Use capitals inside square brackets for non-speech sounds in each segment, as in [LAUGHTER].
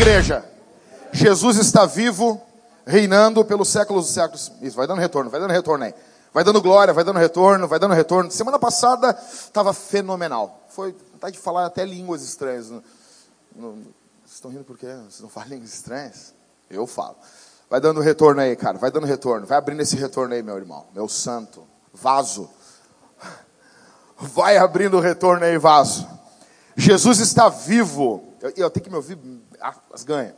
igreja. Jesus está vivo, reinando pelos séculos dos séculos. Isso, vai dando retorno, vai dando retorno aí. Vai dando glória, vai dando retorno, vai dando retorno. Semana passada estava fenomenal. Foi vontade de falar até línguas estranhas. Vocês estão rindo por quê? Vocês não [LAUGHS] falam línguas estranhas? Eu falo. Vai dando retorno aí, cara. Vai dando retorno. Vai abrindo esse retorno aí, meu irmão. Meu santo. Vaso. Vai abrindo o retorno aí, vaso. Jesus está vivo. Eu, eu tenho que me ouvir as ganhas.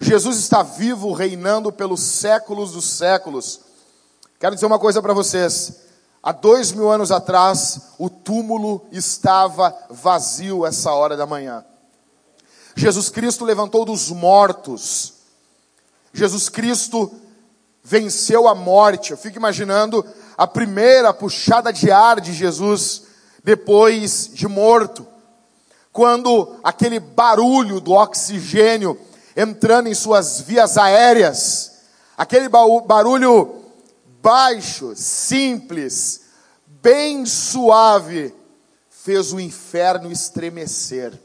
Jesus está vivo, reinando pelos séculos dos séculos. Quero dizer uma coisa para vocês. Há dois mil anos atrás, o túmulo estava vazio essa hora da manhã. Jesus Cristo levantou dos mortos. Jesus Cristo venceu a morte. Eu fico imaginando a primeira puxada de ar de Jesus depois de morto. Quando aquele barulho do oxigênio entrando em suas vias aéreas, aquele barulho baixo, simples, bem suave, fez o inferno estremecer.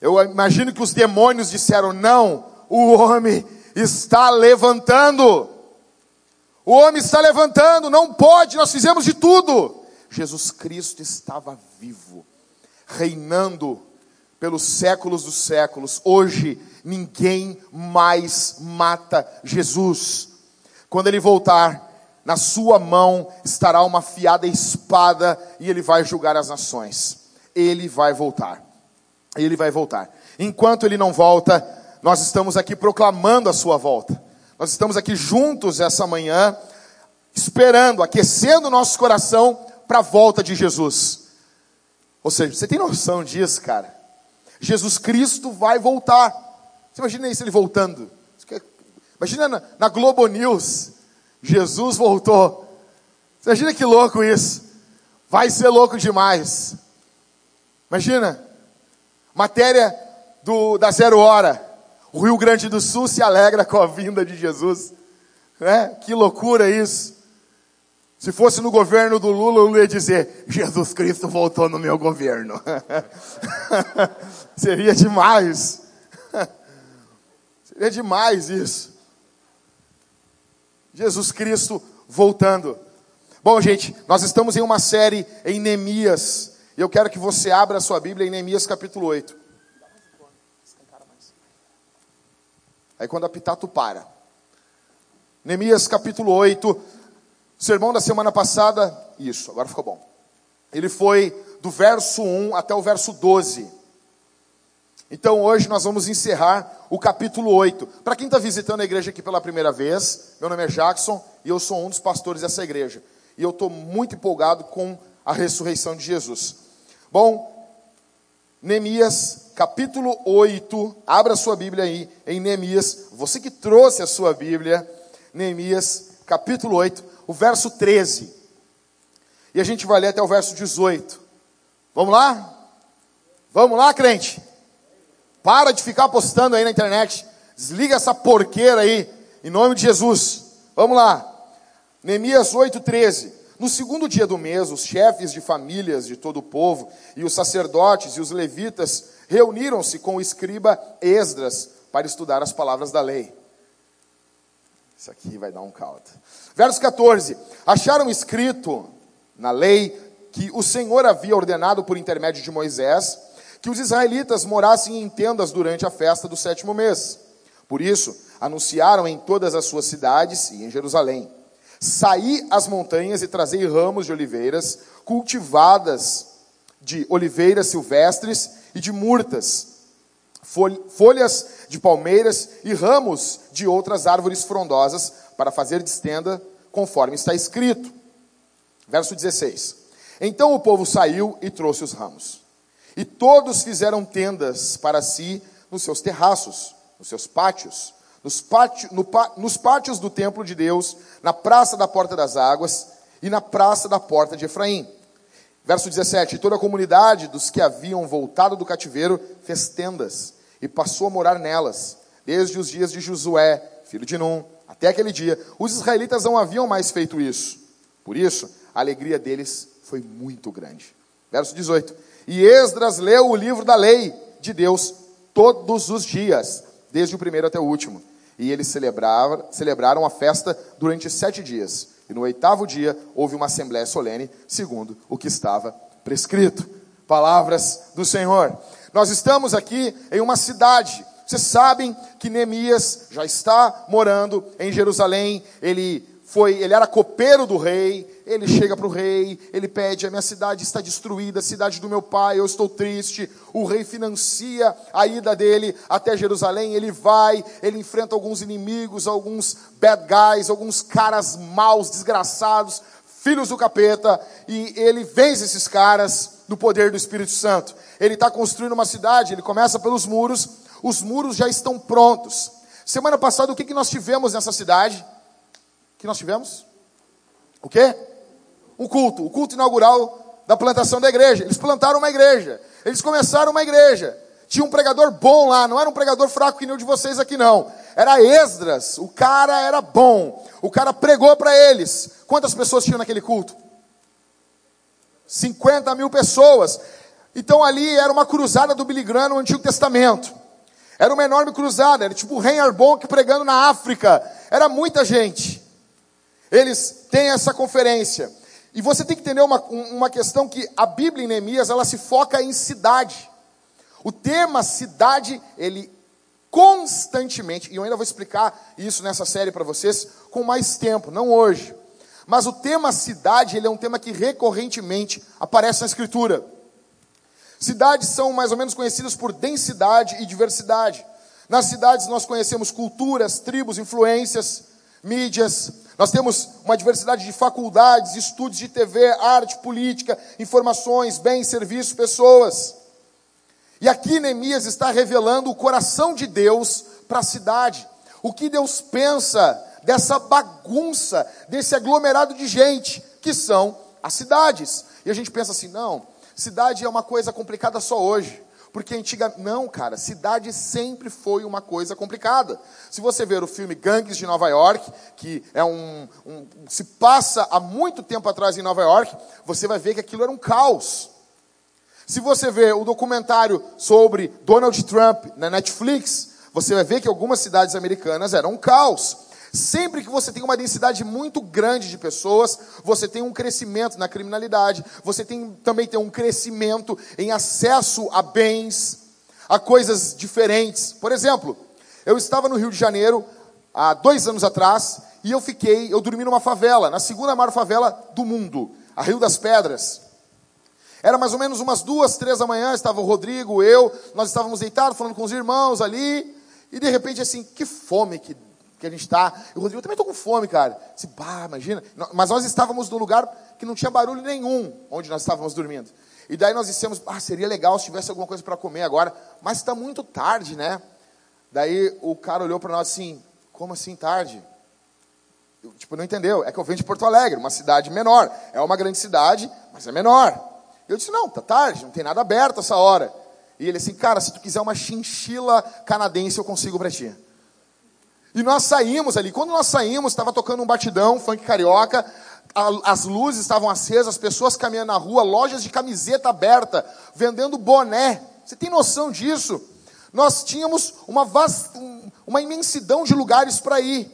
Eu imagino que os demônios disseram: não, o homem está levantando. O homem está levantando, não pode, nós fizemos de tudo. Jesus Cristo estava vivo, reinando pelos séculos dos séculos. Hoje, ninguém mais mata Jesus. Quando ele voltar, na sua mão estará uma fiada espada e ele vai julgar as nações. Ele vai voltar. Ele vai voltar. Enquanto ele não volta, nós estamos aqui proclamando a sua volta. Nós estamos aqui juntos essa manhã, esperando, aquecendo o nosso coração para a volta de Jesus. Ou seja, você tem noção disso, cara? Jesus Cristo vai voltar. Você imagina isso ele voltando? Imagina na, na Globo News, Jesus voltou. Você imagina que louco isso? Vai ser louco demais. Imagina, matéria do, da zero hora. O Rio Grande do Sul se alegra com a vinda de Jesus. Né? Que loucura isso. Se fosse no governo do Lula, eu ia dizer: Jesus Cristo voltou no meu governo. [LAUGHS] Seria demais. [LAUGHS] Seria demais isso. Jesus Cristo voltando. Bom, gente, nós estamos em uma série em Neemias. E eu quero que você abra a sua Bíblia em Neemias capítulo 8. Aí quando apitar, tu para. Neemias capítulo 8. Sermão da semana passada, isso, agora ficou bom. Ele foi do verso 1 até o verso 12. Então hoje nós vamos encerrar o capítulo 8. Para quem está visitando a igreja aqui pela primeira vez, meu nome é Jackson e eu sou um dos pastores dessa igreja. E eu estou muito empolgado com a ressurreição de Jesus. Bom, Neemias capítulo 8, abra sua Bíblia aí em Neemias, você que trouxe a sua Bíblia, Neemias capítulo 8, o verso 13. E a gente vai ler até o verso 18. Vamos lá? Vamos lá, crente? Para de ficar postando aí na internet. Desliga essa porqueira aí, em nome de Jesus. Vamos lá. Neemias 8:13. No segundo dia do mês, os chefes de famílias de todo o povo e os sacerdotes e os levitas reuniram-se com o escriba Esdras para estudar as palavras da lei. Isso aqui vai dar um caldo. Verso 14: Acharam escrito na lei que o Senhor havia ordenado por intermédio de Moisés que os israelitas morassem em tendas durante a festa do sétimo mês. Por isso, anunciaram em todas as suas cidades e em Jerusalém: Saí às montanhas e trazei ramos de oliveiras cultivadas de oliveiras silvestres e de murtas, folhas de palmeiras e ramos de outras árvores frondosas para fazer de estenda, conforme está escrito. Verso 16. Então o povo saiu e trouxe os ramos. E todos fizeram tendas para si nos seus terraços, nos seus pátios, nos, pátio, no, nos pátios do templo de Deus, na praça da porta das águas e na praça da porta de Efraim. Verso 17: E toda a comunidade dos que haviam voltado do cativeiro fez tendas e passou a morar nelas, desde os dias de Josué, filho de Num, até aquele dia, os israelitas não haviam mais feito isso. Por isso, a alegria deles foi muito grande. Verso 18: E Esdras leu o livro da lei de Deus todos os dias, desde o primeiro até o último. E eles celebraram, celebraram a festa durante sete dias. E no oitavo dia houve uma assembléia solene, segundo o que estava prescrito. Palavras do Senhor. Nós estamos aqui em uma cidade. Vocês sabem que Neemias já está morando em Jerusalém. Ele foi, ele era copeiro do rei. Ele chega para o rei, ele pede: a minha cidade está destruída, a cidade do meu pai, eu estou triste. O rei financia a ida dele até Jerusalém. Ele vai, ele enfrenta alguns inimigos, alguns bad guys, alguns caras maus, desgraçados, filhos do capeta, e ele vence esses caras no poder do Espírito Santo. Ele está construindo uma cidade, ele começa pelos muros, os muros já estão prontos. Semana passada, o que, que nós tivemos nessa cidade? O que nós tivemos? O quê? um culto, o culto inaugural da plantação da igreja. Eles plantaram uma igreja, eles começaram uma igreja. Tinha um pregador bom lá, não era um pregador fraco que nem o de vocês aqui, não. Era Esdras, o cara era bom. O cara pregou para eles. Quantas pessoas tinham naquele culto? 50 mil pessoas. Então ali era uma cruzada do Billy Graham no Antigo Testamento. Era uma enorme cruzada, era tipo o Rei Arbonk pregando na África. Era muita gente. Eles têm essa conferência. E você tem que entender uma, uma questão que a Bíblia em Neemias, ela se foca em cidade. O tema cidade, ele constantemente, e eu ainda vou explicar isso nessa série para vocês com mais tempo, não hoje. Mas o tema cidade, ele é um tema que recorrentemente aparece na escritura. Cidades são mais ou menos conhecidas por densidade e diversidade. Nas cidades nós conhecemos culturas, tribos, influências, mídias, nós temos uma diversidade de faculdades, estudos de TV, arte, política, informações, bens, serviços, pessoas. E aqui Neemias está revelando o coração de Deus para a cidade. O que Deus pensa dessa bagunça, desse aglomerado de gente, que são as cidades. E a gente pensa assim: não, cidade é uma coisa complicada só hoje. Porque antiga. Não, cara, cidade sempre foi uma coisa complicada. Se você ver o filme Gangues de Nova York, que é um, um, se passa há muito tempo atrás em Nova York, você vai ver que aquilo era um caos. Se você ver o documentário sobre Donald Trump na Netflix, você vai ver que algumas cidades americanas eram um caos. Sempre que você tem uma densidade muito grande de pessoas, você tem um crescimento na criminalidade, você tem, também tem um crescimento em acesso a bens, a coisas diferentes. Por exemplo, eu estava no Rio de Janeiro há dois anos atrás e eu fiquei, eu dormi numa favela, na segunda maior favela do mundo, a Rio das Pedras. Era mais ou menos umas duas, três da manhã, estava o Rodrigo, eu, nós estávamos deitados falando com os irmãos ali, e de repente assim, que fome que que a gente está. O Rodrigo, eu também estou com fome, cara. Disse, bah, imagina. Mas nós estávamos num lugar que não tinha barulho nenhum, onde nós estávamos dormindo. E daí nós dissemos, ah, seria legal se tivesse alguma coisa para comer agora, mas está muito tarde, né? Daí o cara olhou para nós assim, como assim tarde? Eu, tipo, não entendeu. É que eu venho de Porto Alegre, uma cidade menor. É uma grande cidade, mas é menor. Eu disse, não, tá tarde, não tem nada aberto essa hora. E ele assim, cara, se tu quiser uma chinchila canadense, eu consigo para ti. E nós saímos ali. Quando nós saímos, estava tocando um batidão, funk carioca, a, as luzes estavam acesas, as pessoas caminhando na rua, lojas de camiseta aberta, vendendo boné. Você tem noção disso? Nós tínhamos uma, vasta, uma imensidão de lugares para ir.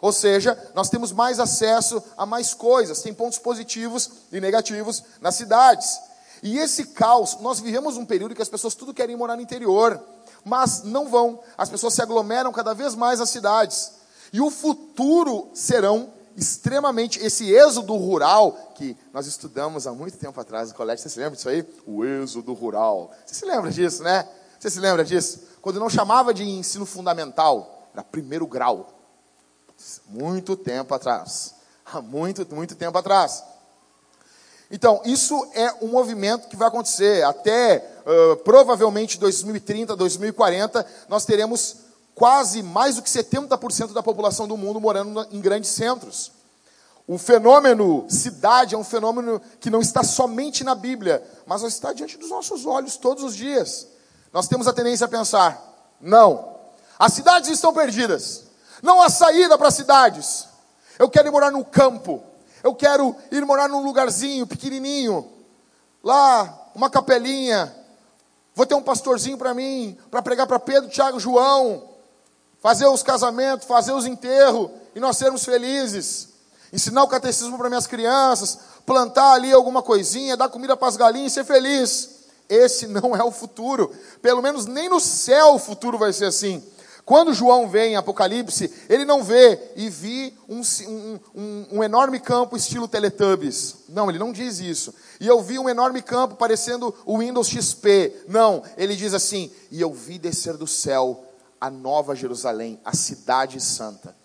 Ou seja, nós temos mais acesso a mais coisas, tem pontos positivos e negativos nas cidades. E esse caos, nós vivemos um período que as pessoas tudo querem morar no interior mas não vão. As pessoas se aglomeram cada vez mais às cidades. E o futuro serão extremamente esse êxodo rural que nós estudamos há muito tempo atrás no colégio. Você se lembra disso aí? O êxodo rural. Você se lembra disso, né? Você se lembra disso? Quando não chamava de ensino fundamental, era primeiro grau. Muito tempo atrás. Há muito, muito tempo atrás. Então, isso é um movimento que vai acontecer. Até uh, provavelmente 2030, 2040, nós teremos quase mais do que 70% da população do mundo morando em grandes centros. O fenômeno cidade é um fenômeno que não está somente na Bíblia, mas está diante dos nossos olhos todos os dias. Nós temos a tendência a pensar: não, as cidades estão perdidas, não há saída para as cidades. Eu quero morar no campo, eu quero ir morar num lugarzinho pequenininho, lá, uma capelinha. Vou ter um pastorzinho para mim, para pregar para Pedro, Tiago, João. fazer os casamentos, fazer os enterros e nós sermos felizes. Ensinar o catecismo para minhas crianças, plantar ali alguma coisinha, dar comida para as galinhas e ser feliz. Esse não é o futuro. Pelo menos nem no céu o futuro vai ser assim. Quando João vê em Apocalipse, ele não vê e vi um, um, um, um, enorme campo estilo Teletubbies. Não, ele não diz isso. E eu vi um enorme campo parecendo o Windows XP. Não, ele diz assim: e eu vi descer do céu a nova Jerusalém, a cidade santa.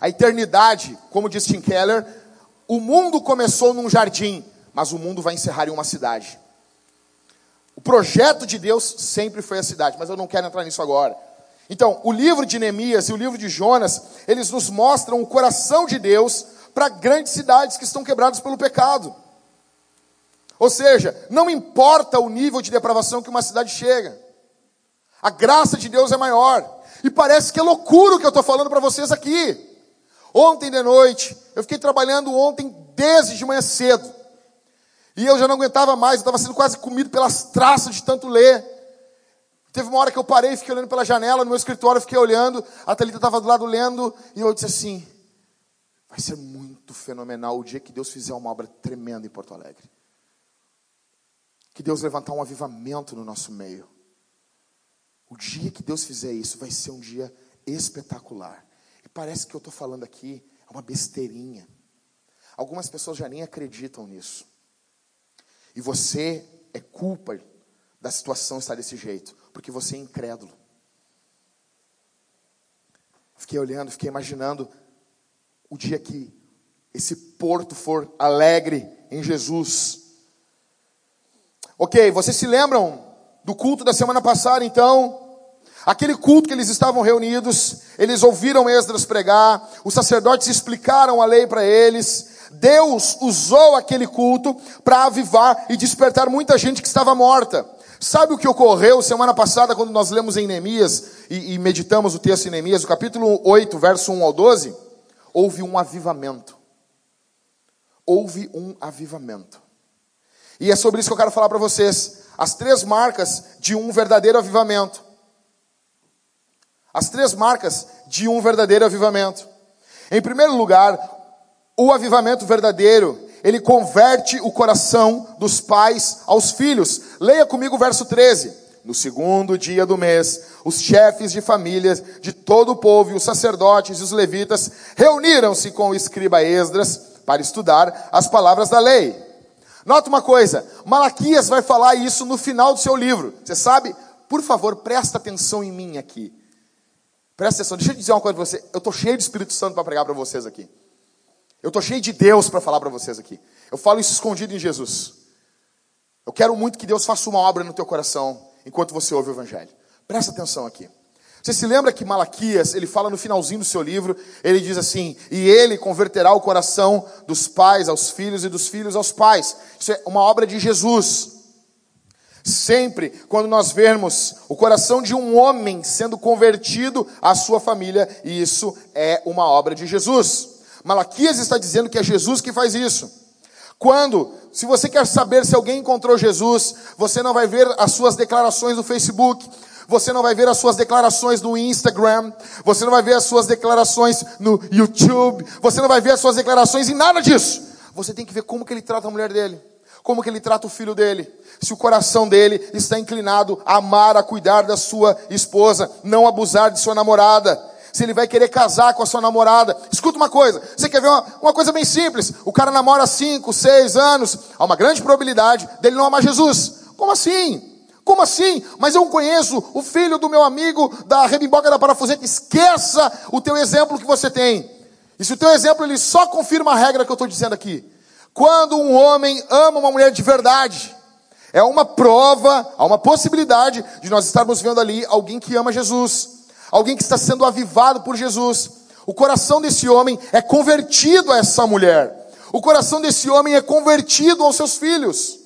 A eternidade, como diz Tim Keller, o mundo começou num jardim, mas o mundo vai encerrar em uma cidade. O projeto de Deus sempre foi a cidade, mas eu não quero entrar nisso agora. Então, o livro de Neemias e o livro de Jonas, eles nos mostram o coração de Deus para grandes cidades que estão quebradas pelo pecado. Ou seja, não importa o nível de depravação que uma cidade chega, a graça de Deus é maior. E parece que é loucura o que eu estou falando para vocês aqui. Ontem de noite, eu fiquei trabalhando ontem desde de manhã cedo. E eu já não aguentava mais, eu estava sendo quase comido pelas traças de tanto ler. Teve uma hora que eu parei, fiquei olhando pela janela no meu escritório, fiquei olhando, a Thalita estava do lado lendo, e eu disse assim: vai ser muito fenomenal o dia que Deus fizer uma obra tremenda em Porto Alegre. Que Deus levantar um avivamento no nosso meio. O dia que Deus fizer isso vai ser um dia espetacular. E parece que eu estou falando aqui é uma besteirinha. Algumas pessoas já nem acreditam nisso. E você é culpa da situação estar desse jeito porque você é incrédulo. Fiquei olhando, fiquei imaginando o dia que esse porto for alegre em Jesus. Ok, vocês se lembram do culto da semana passada, então? Aquele culto que eles estavam reunidos, eles ouviram Esdras pregar, os sacerdotes explicaram a lei para eles. Deus usou aquele culto para avivar e despertar muita gente que estava morta. Sabe o que ocorreu semana passada quando nós lemos em Neemias e, e meditamos o texto em Neemias, o capítulo 8, verso 1 ao 12? Houve um avivamento. Houve um avivamento. E é sobre isso que eu quero falar para vocês. As três marcas de um verdadeiro avivamento. As três marcas de um verdadeiro avivamento. Em primeiro lugar, o avivamento verdadeiro ele converte o coração dos pais aos filhos. Leia comigo o verso 13. No segundo dia do mês, os chefes de famílias de todo o povo e os sacerdotes e os levitas reuniram-se com o escriba Esdras para estudar as palavras da lei. Nota uma coisa, Malaquias vai falar isso no final do seu livro. Você sabe? Por favor, presta atenção em mim aqui. Presta atenção, deixa eu dizer uma coisa para você. Eu estou cheio de Espírito Santo para pregar para vocês aqui. Eu estou cheio de Deus para falar para vocês aqui. Eu falo isso escondido em Jesus. Eu quero muito que Deus faça uma obra no teu coração enquanto você ouve o Evangelho. Presta atenção aqui. Você se lembra que Malaquias, ele fala no finalzinho do seu livro, ele diz assim: E ele converterá o coração dos pais aos filhos e dos filhos aos pais. Isso é uma obra de Jesus. Sempre quando nós vermos o coração de um homem sendo convertido à sua família, isso é uma obra de Jesus. Malaquias está dizendo que é Jesus que faz isso. Quando, se você quer saber se alguém encontrou Jesus, você não vai ver as suas declarações no Facebook, você não vai ver as suas declarações no Instagram, você não vai ver as suas declarações no YouTube, você não vai ver as suas declarações em nada disso. Você tem que ver como que ele trata a mulher dele, como que ele trata o filho dele, se o coração dele está inclinado a amar, a cuidar da sua esposa, não abusar de sua namorada se ele vai querer casar com a sua namorada. Escuta uma coisa, você quer ver uma, uma coisa bem simples? O cara namora 5, 6 anos, há uma grande probabilidade dele não amar Jesus. Como assim? Como assim? Mas eu conheço o filho do meu amigo da rebimboca da parafuseta. Esqueça o teu exemplo que você tem. E se o teu exemplo ele só confirma a regra que eu estou dizendo aqui. Quando um homem ama uma mulher de verdade, é uma prova, há uma possibilidade de nós estarmos vendo ali alguém que ama Jesus alguém que está sendo avivado por Jesus. O coração desse homem é convertido a essa mulher. O coração desse homem é convertido aos seus filhos.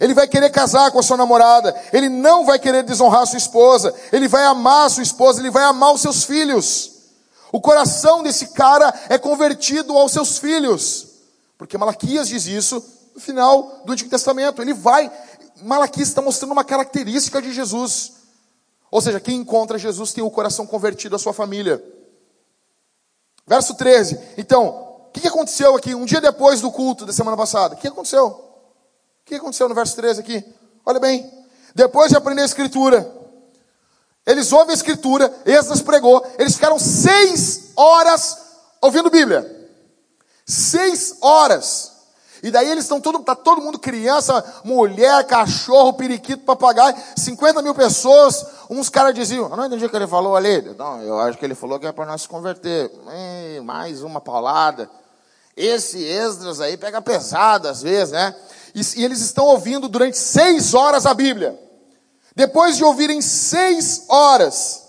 Ele vai querer casar com a sua namorada, ele não vai querer desonrar sua esposa, ele vai amar sua esposa, ele vai amar os seus filhos. O coração desse cara é convertido aos seus filhos. Porque Malaquias diz isso no final do Antigo Testamento. Ele vai, Malaquias está mostrando uma característica de Jesus. Ou seja, quem encontra Jesus tem o coração convertido à sua família. Verso 13. Então, o que aconteceu aqui? Um dia depois do culto da semana passada. O que aconteceu? O que aconteceu no verso 13 aqui? Olha bem. Depois de aprender a escritura, eles ouvem a escritura, Esdras pregou, eles ficaram seis horas ouvindo Bíblia. Seis horas. E daí eles estão todo, tá todo mundo criança, mulher, cachorro, periquito, papagaio, 50 mil pessoas. Uns caras diziam, eu não entendi o que ele falou ali. Não, eu acho que ele falou que é para nós se converter. Ei, mais uma paulada. Esse Esdras aí pega pesado às vezes, né? E, e eles estão ouvindo durante seis horas a Bíblia. Depois de ouvirem seis horas,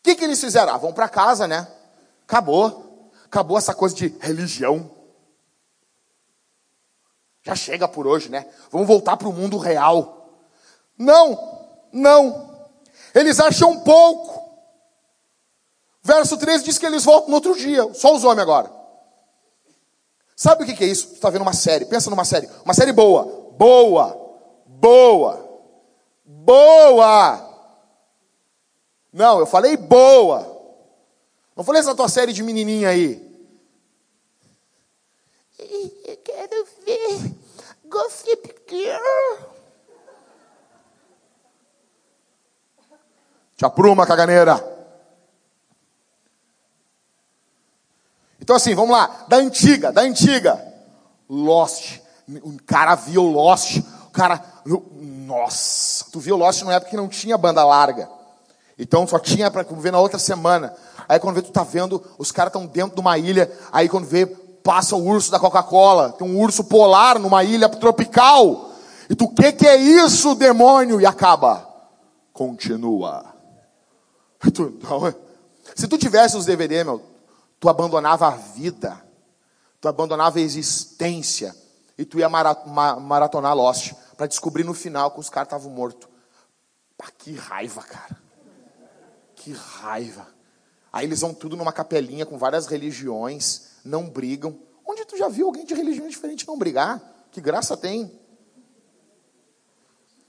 o que, que eles fizeram? Ah, vão para casa, né? Acabou. Acabou essa coisa de religião. Já chega por hoje, né? Vamos voltar para o mundo real. Não, não. Eles acham pouco. Verso 13 diz que eles voltam no outro dia. Só os homens agora. Sabe o que é isso? Você está vendo uma série. Pensa numa série. Uma série boa. Boa. Boa. Boa. Não, eu falei boa. Não falei essa tua série de menininha aí. Eu quero ver Gossip Girl. Te apruma, caganeira. Então assim, vamos lá. Da antiga, da antiga. Lost. O cara viu Lost. O cara. Nossa. Tu viu Lost numa época que não tinha banda larga. Então só tinha para ver na outra semana. Aí quando vê, tu tá vendo, os caras estão dentro de uma ilha. Aí quando vê, passa o urso da Coca-Cola. Tem um urso polar numa ilha tropical. E tu, o que, que é isso, demônio? E acaba. Continua. [LAUGHS] Tu, não, é? se tu tivesse os DVD, meu, tu abandonava a vida. Tu abandonava a existência. E tu ia maratonar Lost. para descobrir no final que os caras estavam mortos. Pá, que raiva, cara. Que raiva. Aí eles vão tudo numa capelinha com várias religiões não brigam. Onde tu já viu alguém de religião diferente não brigar? Que graça tem?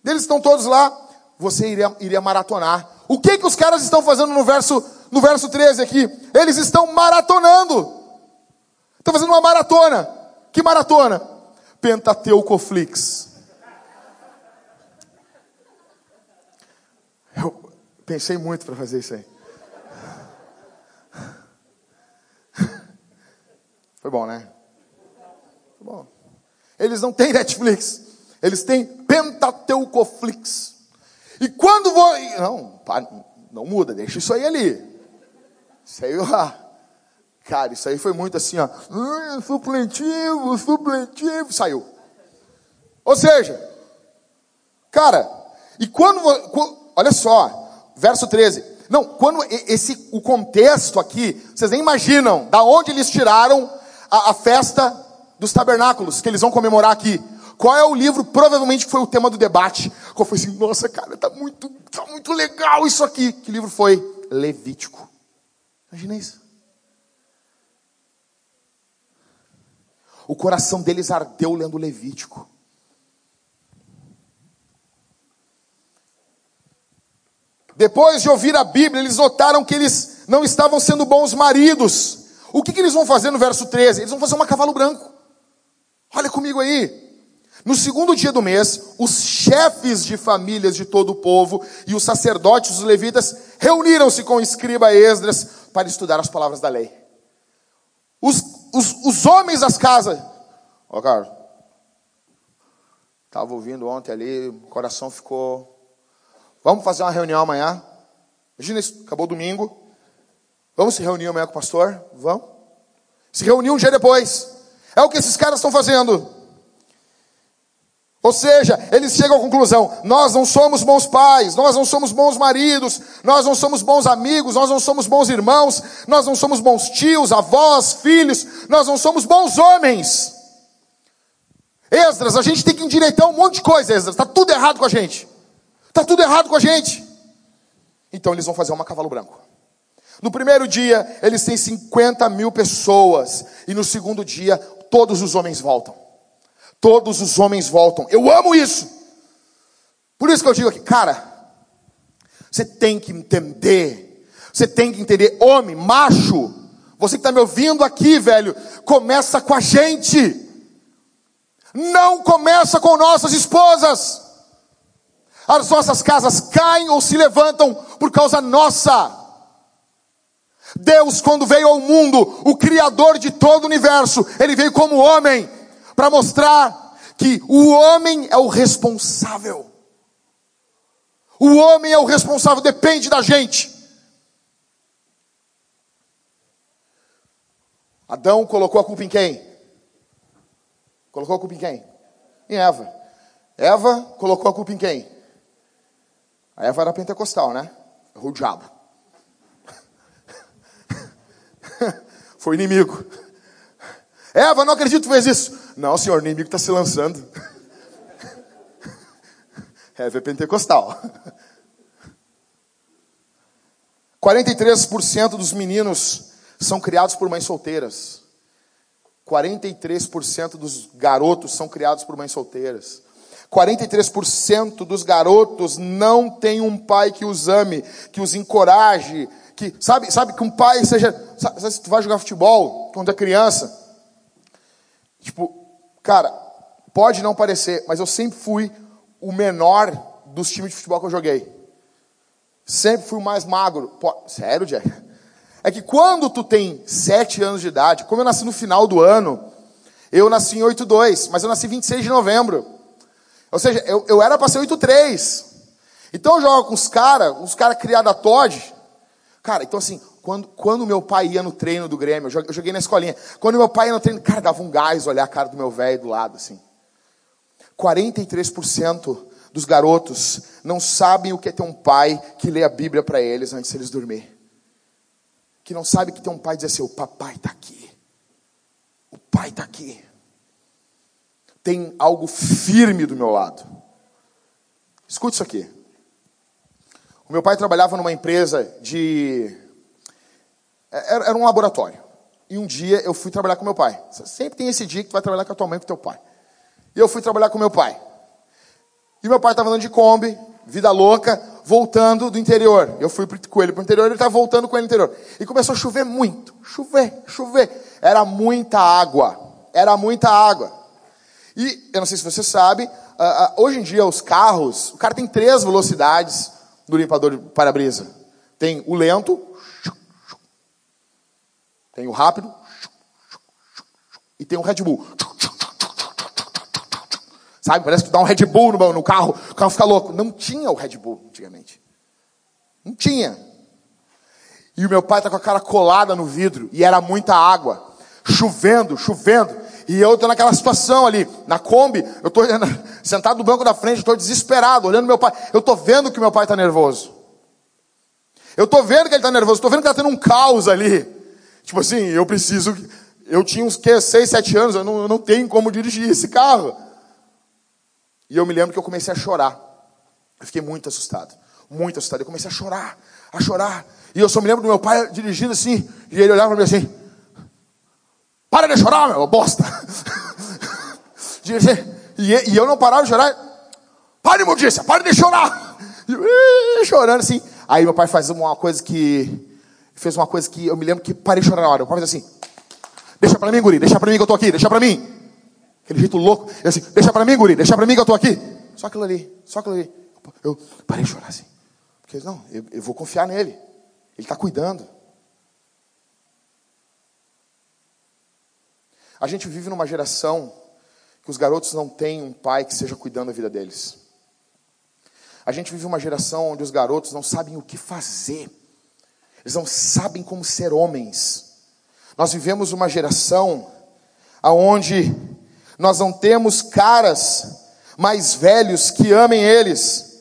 Eles estão todos lá, você iria, iria maratonar. O que que os caras estão fazendo no verso, no verso 13 aqui? Eles estão maratonando. Estão fazendo uma maratona. Que maratona? Pentateucoflix. Eu pensei muito para fazer isso aí. Foi bom, né? Foi bom. Eles não têm Netflix. Eles têm Pentateucoflix. E quando vou. Não, não muda, deixa isso aí ali. Isso aí, ó. Cara, isso aí foi muito assim, ó. Hum, supletivo, supletivo. Saiu. Ou seja, cara, e quando. Olha só, verso 13. Não, quando esse o contexto aqui, vocês nem imaginam da onde eles tiraram a, a festa dos tabernáculos, que eles vão comemorar aqui. Qual é o livro, provavelmente, foi o tema do debate? Qual foi assim, nossa, cara, tá muito, tá muito legal isso aqui. Que livro foi? Levítico. Imagina isso. O coração deles ardeu lendo Levítico. Depois de ouvir a Bíblia, eles notaram que eles não estavam sendo bons maridos. O que, que eles vão fazer no verso 13? Eles vão fazer uma cavalo branco. Olha comigo aí. No segundo dia do mês, os chefes de famílias de todo o povo e os sacerdotes, os levitas, reuniram-se com o escriba Esdras para estudar as palavras da lei. Os, os, os homens das casas. Ó, oh, cara, estava ouvindo ontem ali, o coração ficou. Vamos fazer uma reunião amanhã. Imagina isso, acabou domingo. Vamos se reunir amanhã com o pastor? Vamos? Se reunir um dia depois. É o que esses caras estão fazendo. Ou seja, eles chegam à conclusão: nós não somos bons pais, nós não somos bons maridos, nós não somos bons amigos, nós não somos bons irmãos, nós não somos bons tios, avós, filhos, nós não somos bons homens. Esdras, a gente tem que endireitar um monte de coisa, Esdras, está tudo errado com a gente. Está tudo errado com a gente. Então eles vão fazer uma cavalo branco. No primeiro dia, eles têm 50 mil pessoas. E no segundo dia, todos os homens voltam. Todos os homens voltam. Eu amo isso. Por isso que eu digo aqui, cara, Você tem que entender. Você tem que entender, homem, macho. Você que está me ouvindo aqui, velho, começa com a gente. Não começa com nossas esposas. As nossas casas caem ou se levantam por causa nossa. Deus, quando veio ao mundo, o Criador de todo o universo, ele veio como homem, para mostrar que o homem é o responsável. O homem é o responsável, depende da gente. Adão colocou a culpa em quem? Colocou a culpa em quem? Em Eva. Eva colocou a culpa em quem? A Eva era pentecostal, né? O diabo. Foi inimigo. Eva, não acredito que fez isso. Não, senhor, o inimigo está se lançando. Eva é pentecostal. 43% dos meninos são criados por mães solteiras. 43% dos garotos são criados por mães solteiras. 43% dos garotos não têm um pai que os ame, que os encoraje, que sabe, sabe que um pai seja, sabe, se tu vai jogar futebol quando é criança, tipo, cara, pode não parecer, mas eu sempre fui o menor dos times de futebol que eu joguei. Sempre fui o mais magro. Pô, sério, Jack? É que quando tu tem sete anos de idade, como eu nasci no final do ano, eu nasci em 8-2, mas eu nasci 26 de novembro. Ou seja, eu, eu era para ser 8-3. Então eu jogo com os caras, os caras criados a Todd, Cara, então assim, quando, quando meu pai ia no treino do Grêmio, eu joguei na escolinha, quando meu pai ia no treino, cara, dava um gás olhar a cara do meu velho do lado, assim. 43% dos garotos não sabem o que é ter um pai que lê a Bíblia para eles antes de eles dormir. Que não sabe que tem um pai dizer assim, o papai está aqui. O pai está aqui. Tem algo firme do meu lado. Escute isso aqui. O meu pai trabalhava numa empresa de. É, era, era, um laboratório. E um dia eu fui trabalhar com meu pai. Sempre tem esse dia que tu vai trabalhar com a tua mãe com teu pai. E eu fui trabalhar com meu pai. E meu pai estava andando de Kombi, vida louca, voltando do interior. Eu fui com ele para o interior, ele estava voltando com ele no interior. E começou a chover muito. Chover, chover. Era muita água. Era muita água. E eu não sei se você sabe, uh, uh, hoje em dia os carros, o cara tem três velocidades do limpador de para-brisa? Tem o lento, tem o rápido e tem o Red Bull. Sabe, parece que dá um Red Bull no, no carro, o carro fica louco. Não tinha o Red Bull antigamente. Não tinha. E o meu pai está com a cara colada no vidro e era muita água. Chovendo, chovendo. E eu estou naquela situação ali, na Kombi, eu estou [LAUGHS] sentado no banco da frente, estou desesperado, olhando meu pai. Eu estou vendo que meu pai está nervoso. Eu estou vendo que ele está nervoso, estou vendo que está tendo um caos ali. Tipo assim, eu preciso. Eu tinha uns que, seis, sete anos, eu não, eu não tenho como dirigir esse carro. E eu me lembro que eu comecei a chorar. Eu fiquei muito assustado. Muito assustado. Eu comecei a chorar, a chorar. E eu só me lembro do meu pai dirigindo assim, e ele olhava para mim assim. Para de chorar, meu bosta. [LAUGHS] e, eu não parava de chorar. Pare, imundícia, pare de chorar. Chorando assim. Aí meu pai faz uma coisa que. Fez uma coisa que eu me lembro que parei de chorar na hora. Meu pai fez assim: Deixa pra mim, guri, deixa pra mim que eu tô aqui, deixa pra mim. Aquele jeito louco. Eu assim: Deixa pra mim, guri, deixa pra mim que eu tô aqui. Só aquilo ali, só aquilo ali. Eu parei de chorar assim. Porque não, eu, eu vou confiar nele. Ele está cuidando. A gente vive numa geração que os garotos não têm um pai que seja cuidando da vida deles. A gente vive uma geração onde os garotos não sabem o que fazer. Eles não sabem como ser homens. Nós vivemos uma geração aonde nós não temos caras mais velhos que amem eles.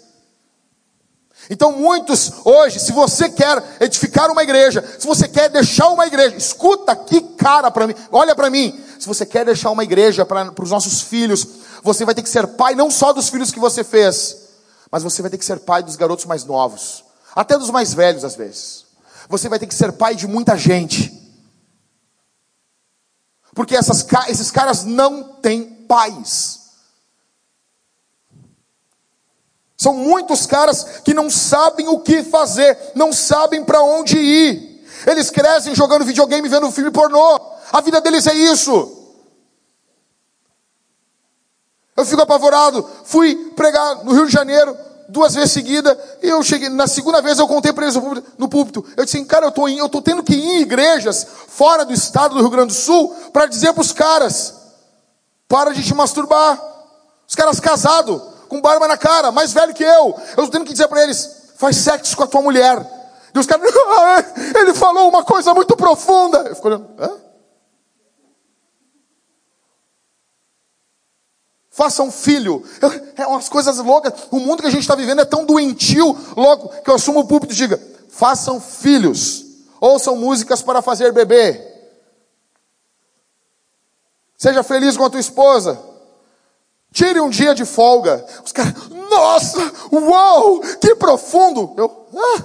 Então, muitos hoje, se você quer edificar uma igreja, se você quer deixar uma igreja, escuta aqui, cara, para mim, olha para mim. Se você quer deixar uma igreja para os nossos filhos, você vai ter que ser pai não só dos filhos que você fez, mas você vai ter que ser pai dos garotos mais novos, até dos mais velhos às vezes. Você vai ter que ser pai de muita gente, porque essas, esses caras não têm pais. São muitos caras que não sabem o que fazer, não sabem para onde ir. Eles crescem jogando videogame, vendo filme pornô. A vida deles é isso. Eu fico apavorado. Fui pregar no Rio de Janeiro duas vezes seguida e eu cheguei na segunda vez eu contei para eles no púlpito. Eu disse, cara, eu tô eu tô tendo que ir em igrejas fora do estado do Rio Grande do Sul para dizer para os caras, para de te masturbar. Os caras casados, com barba na cara, mais velho que eu. Eu tô tendo que dizer para eles, faz sexo com a tua mulher. E os caras, [LAUGHS] ah, ele falou uma coisa muito profunda. Eu fico olhando, hã? Faça um filho. É umas coisas loucas. O mundo que a gente está vivendo é tão doentio, logo que eu assumo o púlpito e diga: façam filhos. Ouçam músicas para fazer bebê. Seja feliz com a tua esposa. Tire um dia de folga. Os caras, nossa, uau, que profundo. Eu, ah.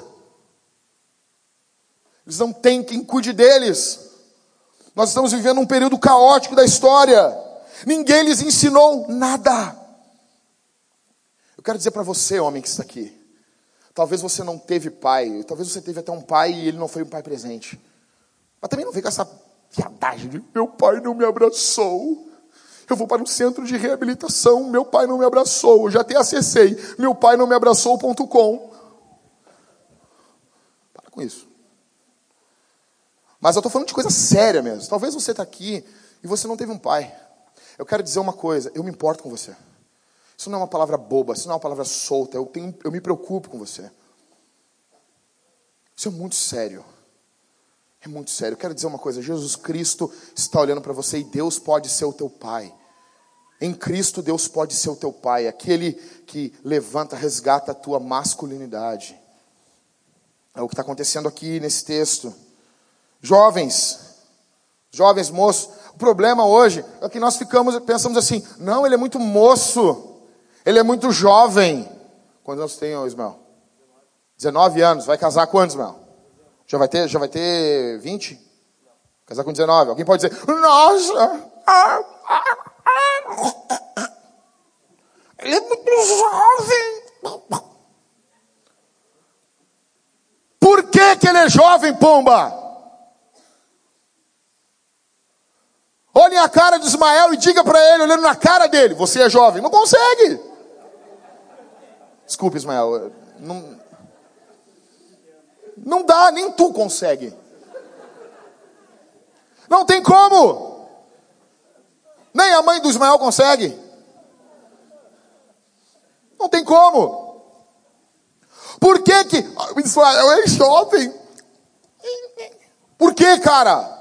Eles não têm quem cuide deles. Nós estamos vivendo um período caótico da história. Ninguém lhes ensinou nada. Eu quero dizer para você, homem que está aqui, talvez você não teve pai, talvez você teve até um pai e ele não foi um pai presente. Mas também não com essa viadagem de meu pai não me abraçou. Eu vou para um centro de reabilitação, meu pai não me abraçou. Eu já até acessei, meu pai não me abraçou.com. Para com isso. Mas eu estou falando de coisa séria mesmo. Talvez você está aqui e você não teve um pai. Eu quero dizer uma coisa, eu me importo com você. Isso não é uma palavra boba, isso não é uma palavra solta, eu, tenho, eu me preocupo com você. Isso é muito sério. É muito sério. Eu quero dizer uma coisa: Jesus Cristo está olhando para você e Deus pode ser o teu Pai. Em Cristo, Deus pode ser o teu Pai, aquele que levanta, resgata a tua masculinidade. É o que está acontecendo aqui nesse texto. Jovens, jovens moços, problema hoje é que nós ficamos, pensamos assim, não, ele é muito moço, ele é muito jovem. Quantos anos tem, Ismael? 19 anos, vai casar quantos, Ismael? Já vai ter, já vai ter 20? Casar com 19. Alguém pode dizer, nossa, ele é muito jovem. Por que, que ele é jovem, pomba? Olhe a cara de Ismael e diga para ele, olhando na cara dele: Você é jovem. Não consegue. Desculpe, Ismael. Não, não dá, nem tu consegue. Não tem como. Nem a mãe do Ismael consegue. Não tem como. Por que que Ismael é jovem? Por que, cara?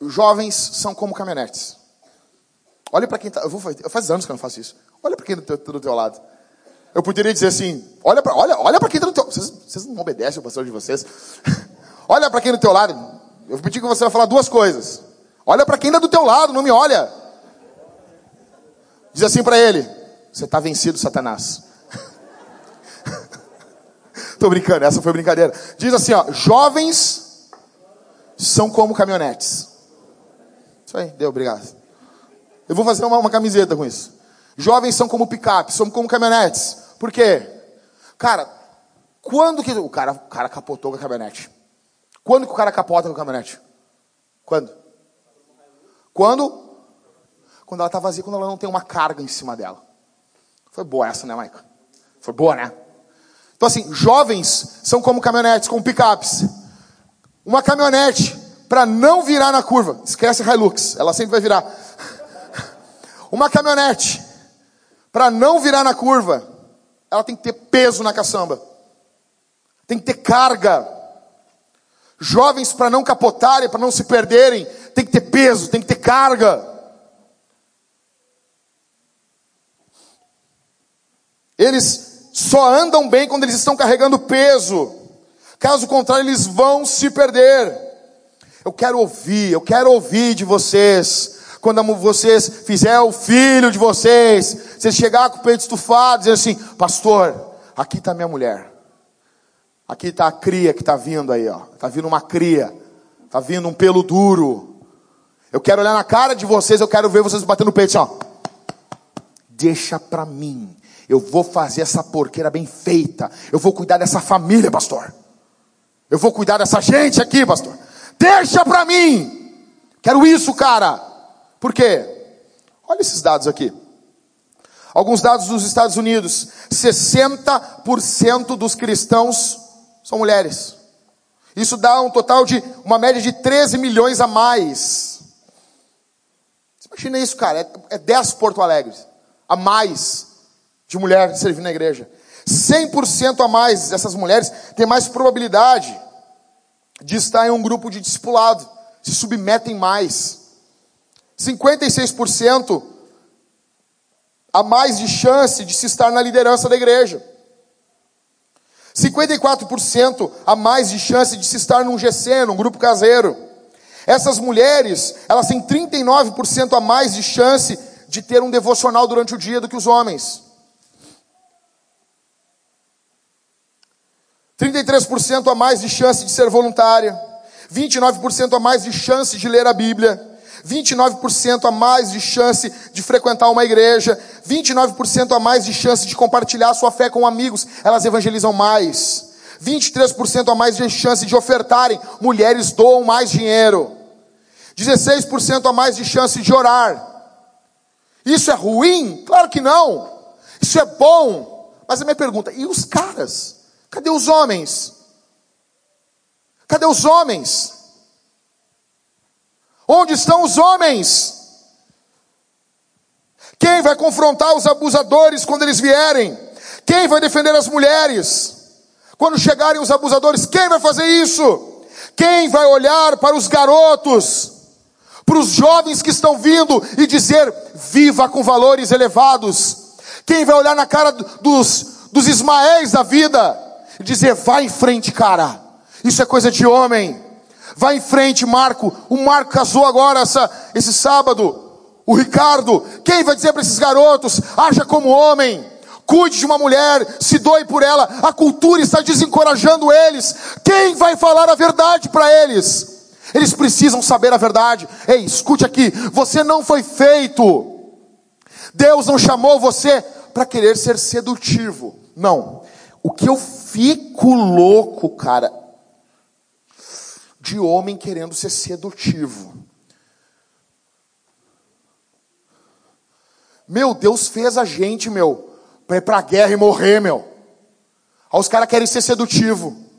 Jovens são como caminhonetes. Olha para quem está. Eu vou, faz anos que eu não faço isso. Olha para quem está do, teu lado. Eu poderia dizer assim: olha para olha, olha quem está do teu vocês, vocês não obedecem o pastor de vocês. [LAUGHS] olha para quem está do teu lado. Eu vou pedir que você vai falar duas coisas. Olha para quem está do teu lado, não me olha. Diz assim para ele: Você está vencido, Satanás. [LAUGHS] Estou brincando, essa foi brincadeira. Diz assim: ó, Jovens são como caminhonetes. Isso aí, deu, obrigado. Eu vou fazer uma, uma camiseta com isso. Jovens são como picape, são como caminhonetes. Por quê? Cara, quando que o cara, o cara capotou com a caminhonete? Quando que o cara capota com a caminhonete? Quando? Quando? Quando ela está vazia, quando ela não tem uma carga em cima dela. Foi boa essa, né, Maico? Foi boa, né? Então, assim, jovens são como caminhonetes, como picapes. Uma caminhonete para não virar na curva. Esquece Hilux, ela sempre vai virar. [LAUGHS] Uma caminhonete, para não virar na curva, ela tem que ter peso na caçamba, tem que ter carga. Jovens, para não capotarem, para não se perderem, tem que ter peso, tem que ter carga. Eles só andam bem quando eles estão carregando peso. Caso contrário, eles vão se perder. Eu quero ouvir, eu quero ouvir de vocês. Quando vocês fizer o filho de vocês, vocês chegar com o peito estufado, dizer assim, pastor, aqui está minha mulher. Aqui está a cria que está vindo aí, ó. Está vindo uma cria. Está vindo um pelo duro. Eu quero olhar na cara de vocês, eu quero ver vocês batendo peito assim, ó. Deixa para mim. Eu vou fazer essa porqueira bem feita. Eu vou cuidar dessa família, pastor. Eu vou cuidar dessa gente aqui, pastor. Deixa para mim. Quero isso, cara. Por quê? Olha esses dados aqui. Alguns dados dos Estados Unidos: 60% dos cristãos são mulheres. Isso dá um total de uma média de 13 milhões a mais. Imagina isso, cara? É, é 10 Porto Alegre a mais de mulher servindo na igreja. 100% a mais dessas mulheres têm mais probabilidade de estar em um grupo de discipulado, se submetem mais. 56% a mais de chance de se estar na liderança da igreja. 54% a mais de chance de se estar num GC, num grupo caseiro. Essas mulheres, elas têm 39% a mais de chance de ter um devocional durante o dia do que os homens. 33% a mais de chance de ser voluntária. 29% a mais de chance de ler a Bíblia. 29% a mais de chance de frequentar uma igreja, 29% a mais de chance de compartilhar sua fé com amigos, elas evangelizam mais. 23% a mais de chance de ofertarem, mulheres doam mais dinheiro. 16% a mais de chance de orar. Isso é ruim? Claro que não. Isso é bom. Mas a minha pergunta, e os caras? Cadê os homens? Cadê os homens? Onde estão os homens? Quem vai confrontar os abusadores quando eles vierem? Quem vai defender as mulheres? Quando chegarem os abusadores, quem vai fazer isso? Quem vai olhar para os garotos, para os jovens que estão vindo e dizer: viva com valores elevados? Quem vai olhar na cara dos, dos Ismaéis da vida e dizer: vai em frente, cara, isso é coisa de homem. Vai em frente, Marco. O Marco casou agora essa, esse sábado. O Ricardo. Quem vai dizer para esses garotos? Haja como homem. Cuide de uma mulher, se doe por ela. A cultura está desencorajando eles. Quem vai falar a verdade para eles? Eles precisam saber a verdade. Ei, escute aqui. Você não foi feito. Deus não chamou você para querer ser sedutivo. Não. O que eu fico louco, cara, de homem querendo ser sedutivo. Meu Deus fez a gente, meu, para ir para a guerra e morrer, meu. Aí os caras querem ser sedutivo.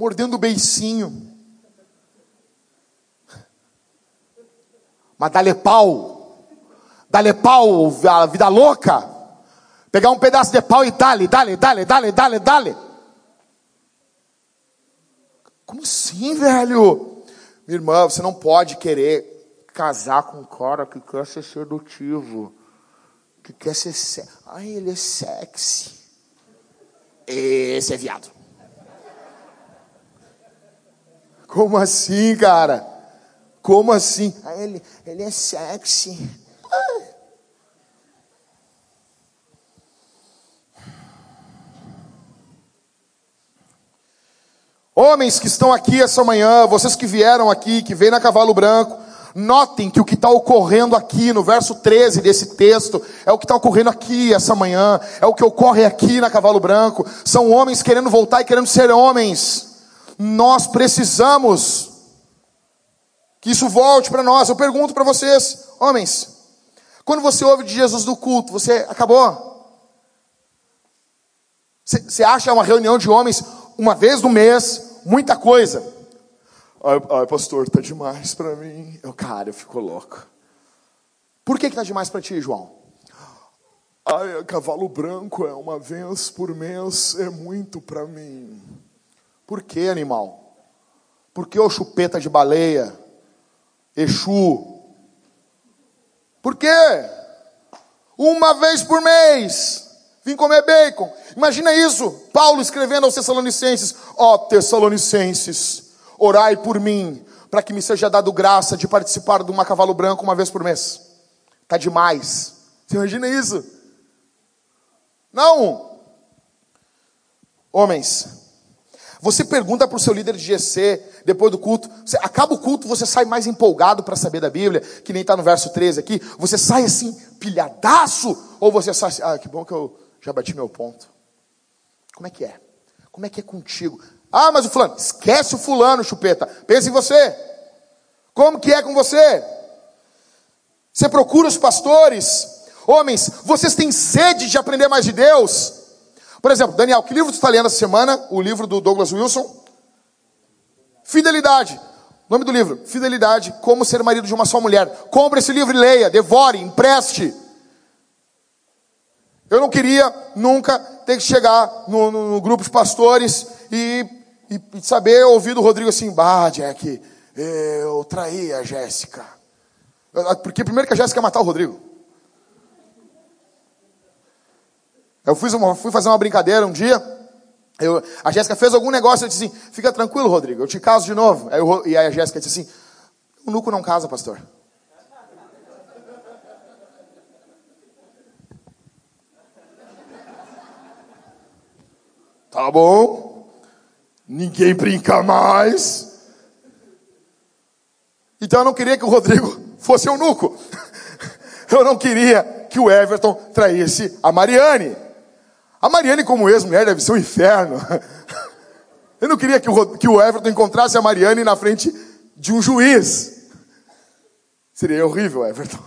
Mordendo o beicinho. Mas dá-lhe pau. Dá-lhe pau, a vida louca. Pegar um pedaço de pau e dale, dale, dale, dale, dale, dale. Como assim, velho? Minha irmã, você não pode querer casar com um cara que quer ser sedutivo, que quer ser. Se... Ai, ele é sexy. Esse é viado. Como assim, cara? Como assim? Ai, ele, ele é sexy. Ah. Homens que estão aqui essa manhã, vocês que vieram aqui, que vêm na cavalo branco, notem que o que está ocorrendo aqui no verso 13 desse texto é o que está ocorrendo aqui essa manhã, é o que ocorre aqui na cavalo branco. São homens querendo voltar e querendo ser homens. Nós precisamos que isso volte para nós. Eu pergunto para vocês, homens, quando você ouve de Jesus no culto, você acabou? Você acha uma reunião de homens uma vez no mês, muita coisa. Ai, ai pastor, tá demais para mim. Eu, cara, eu fico louco. Por que que tá demais para ti, João? Ai, cavalo branco é uma vez por mês, é muito para mim. Por que, animal? Por que o chupeta de baleia? Exu? Por quê? Uma vez por mês. Vim comer bacon. Imagina isso. Paulo escrevendo aos Tessalonicenses: Ó oh, Tessalonicenses, orai por mim, para que me seja dado graça de participar de uma cavalo branco uma vez por mês. Tá demais. Você imagina isso? Não. Homens, Você pergunta para o seu líder de GC, depois do culto, você, acaba o culto, você sai mais empolgado para saber da Bíblia, que nem está no verso 13 aqui, você sai assim, pilhadaço, ou você sai assim, ah, que bom que eu já bati meu ponto. Como é que é? Como é que é contigo? Ah, mas o fulano, esquece o fulano, chupeta, pensa em você. Como que é com você? Você procura os pastores, homens, vocês têm sede de aprender mais de Deus? Por exemplo, Daniel, que livro tu está lendo essa semana? O livro do Douglas Wilson? Fidelidade. Nome do livro: Fidelidade, como ser marido de uma só mulher. Compre esse livro e leia, devore, empreste. Eu não queria nunca ter que chegar no, no, no grupo de pastores e, e, e, saber ouvir do Rodrigo assim: Bah, Jack, eu traí a Jéssica. Porque primeiro que a Jéssica ia matar o Rodrigo. Eu fui, uma, fui fazer uma brincadeira um dia. Eu, a Jéssica fez algum negócio, eu disse assim: Fica tranquilo, Rodrigo, eu te caso de novo. Aí eu, e aí a Jéssica disse assim: O nuco não casa, pastor. [LAUGHS] Tá bom. Ninguém brinca mais. Então eu não queria que o Rodrigo fosse eunuco. [LAUGHS] Eu não queria que o Everton traísse a Mariane. A Mariane, como ex-mulher, deve ser um inferno. Eu não queria que o, Everton encontrasse a Mariane na frente de um juiz. Seria horrível, Everton.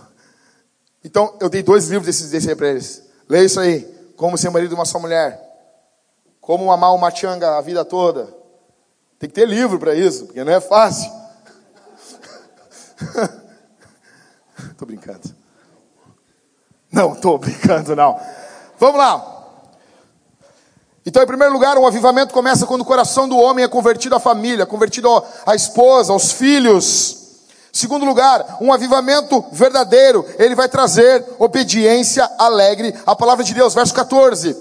Então, eu dei dois livros desses, aí para eles. Leia isso aí. Como ser marido de uma só mulher. Como amar uma changa a vida toda. Tem que ter livro para isso, porque não é fácil. [LAUGHS] Tô brincando. Não, tô brincando, não. Vamos lá. Então, em primeiro lugar, um avivamento começa quando o coração do homem é convertido à família, convertido à esposa, aos filhos. Segundo lugar, um avivamento verdadeiro, ele vai trazer obediência alegre à palavra de Deus. Verso 14.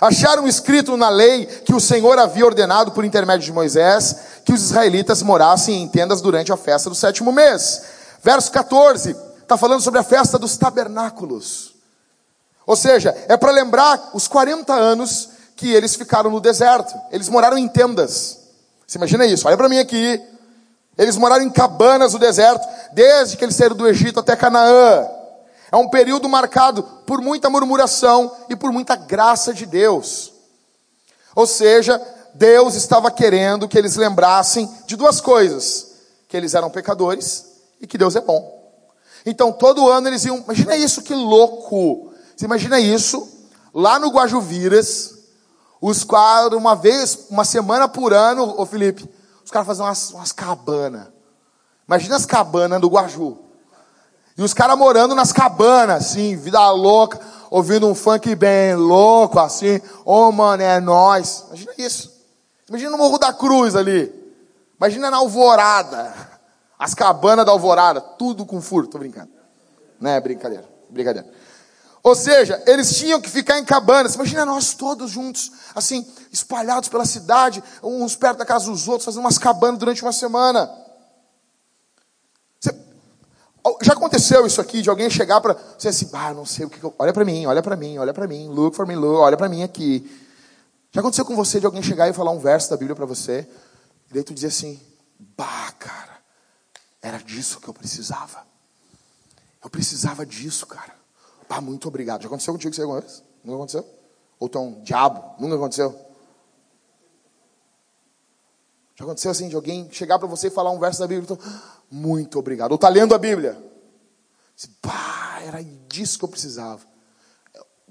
Acharam escrito na lei que o Senhor havia ordenado por intermédio de Moisés que os israelitas morassem em tendas durante a festa do sétimo mês. Verso 14, está falando sobre a festa dos tabernáculos. Ou seja, é para lembrar os 40 anos que eles ficaram no deserto. Eles moraram em tendas. Você imagina isso? Olha para mim aqui. Eles moraram em cabanas no deserto, desde que eles saíram do Egito até Canaã. É um período marcado por muita murmuração e por muita graça de Deus. Ou seja, Deus estava querendo que eles lembrassem de duas coisas: que eles eram pecadores e que Deus é bom. Então, todo ano eles iam. Imagina isso, que louco! Você imagina isso, lá no Guajuviras, os quadros, uma vez, uma semana por ano, ô Felipe, os caras faziam umas, umas cabanas. Imagina as cabanas do Guaju. E os caras morando nas cabanas, assim, vida louca, ouvindo um funk bem louco, assim. Ô, oh, mano, é nós. Imagina isso. Imagina no Morro da Cruz ali. Imagina na Alvorada. As cabanas da Alvorada. Tudo com furo. Tô brincando. Não é brincadeira. Brincadeira. Ou seja, eles tinham que ficar em cabanas. Imagina nós todos juntos, assim, espalhados pela cidade, uns perto da casa dos outros, fazendo umas cabanas durante uma semana. Você... Já aconteceu isso aqui, de alguém chegar para você assim, ah, não sei o que eu... Olha para mim, olha para mim, olha para mim, look for me, look, olha para mim aqui. Já aconteceu com você de alguém chegar e falar um verso da Bíblia para você, e daí tu dizer assim, bah, cara, era disso que eu precisava. Eu precisava disso, cara. Pá, muito obrigado. Já aconteceu contigo isso alguma vez? Nunca aconteceu? Ou tu é um diabo? Nunca aconteceu? Já aconteceu assim de alguém chegar para você e falar um verso da Bíblia? Então, muito obrigado. Ou está lendo a Bíblia? Pá, era disso que eu precisava.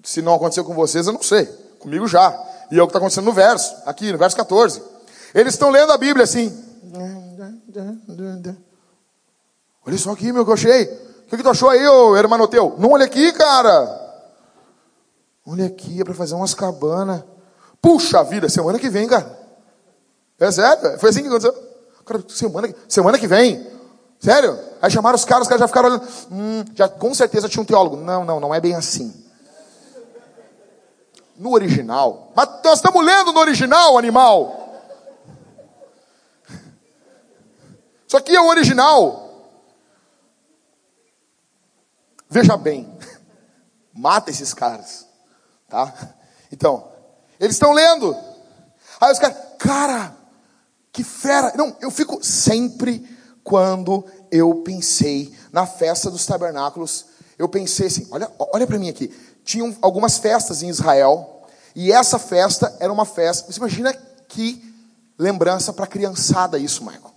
Se não aconteceu com vocês, eu não sei. Comigo já. E é o que está acontecendo no verso, aqui, no verso 14. Eles estão lendo a Bíblia assim. Olha só aqui, meu, que eu achei. O que, que tu achou aí, ô hermano teu? Não olha aqui, cara. Olha aqui, é para fazer umas cabanas. Puxa vida, semana que vem, cara. É sério? Foi assim que aconteceu. Cara, semana, semana que vem. Sério? Aí chamaram os caras, os caras já ficaram olhando. Hum, já, com certeza tinha um teólogo. Não, não, não é bem assim. No original. Mas nós estamos lendo no original, animal. Isso aqui é o original. Veja bem, [LAUGHS] mata esses caras, tá? Então, eles estão lendo. Aí os caras, cara, que fera. Não, eu fico sempre quando eu pensei na festa dos tabernáculos, eu pensei assim, olha, olha para mim aqui. Tinham algumas festas em Israel, e essa festa era uma festa. Você imagina que lembrança para criançada isso, Michael.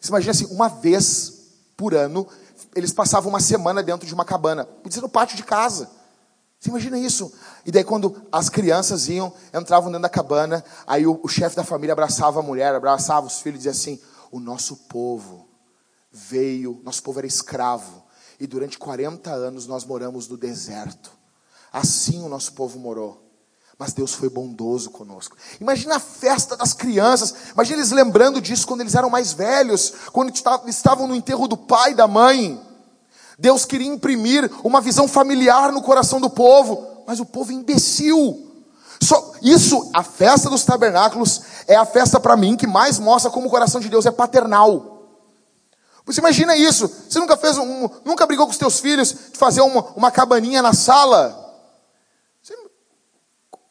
Você imagina assim, uma vez por ano, eles passavam uma semana dentro de uma cabana, podia ser no pátio de casa. Você imagina isso? E daí quando as crianças iam, entravam dentro da cabana, aí o, o chefe da família abraçava a mulher, abraçava os filhos e dizia assim: "O nosso povo veio, nosso povo era escravo, e durante 40 anos nós moramos no deserto. Assim o nosso povo morou. Mas Deus foi bondoso conosco. Imagina a festa das crianças. Imagina eles lembrando disso quando eles eram mais velhos, quando estavam no enterro do pai e da mãe. Deus queria imprimir uma visão familiar no coração do povo, mas o povo imbecil. Só, isso, a festa dos tabernáculos, é a festa para mim que mais mostra como o coração de Deus é paternal. Você imagina isso? Você nunca fez um, nunca brigou com os teus filhos de fazer uma, uma cabaninha na sala?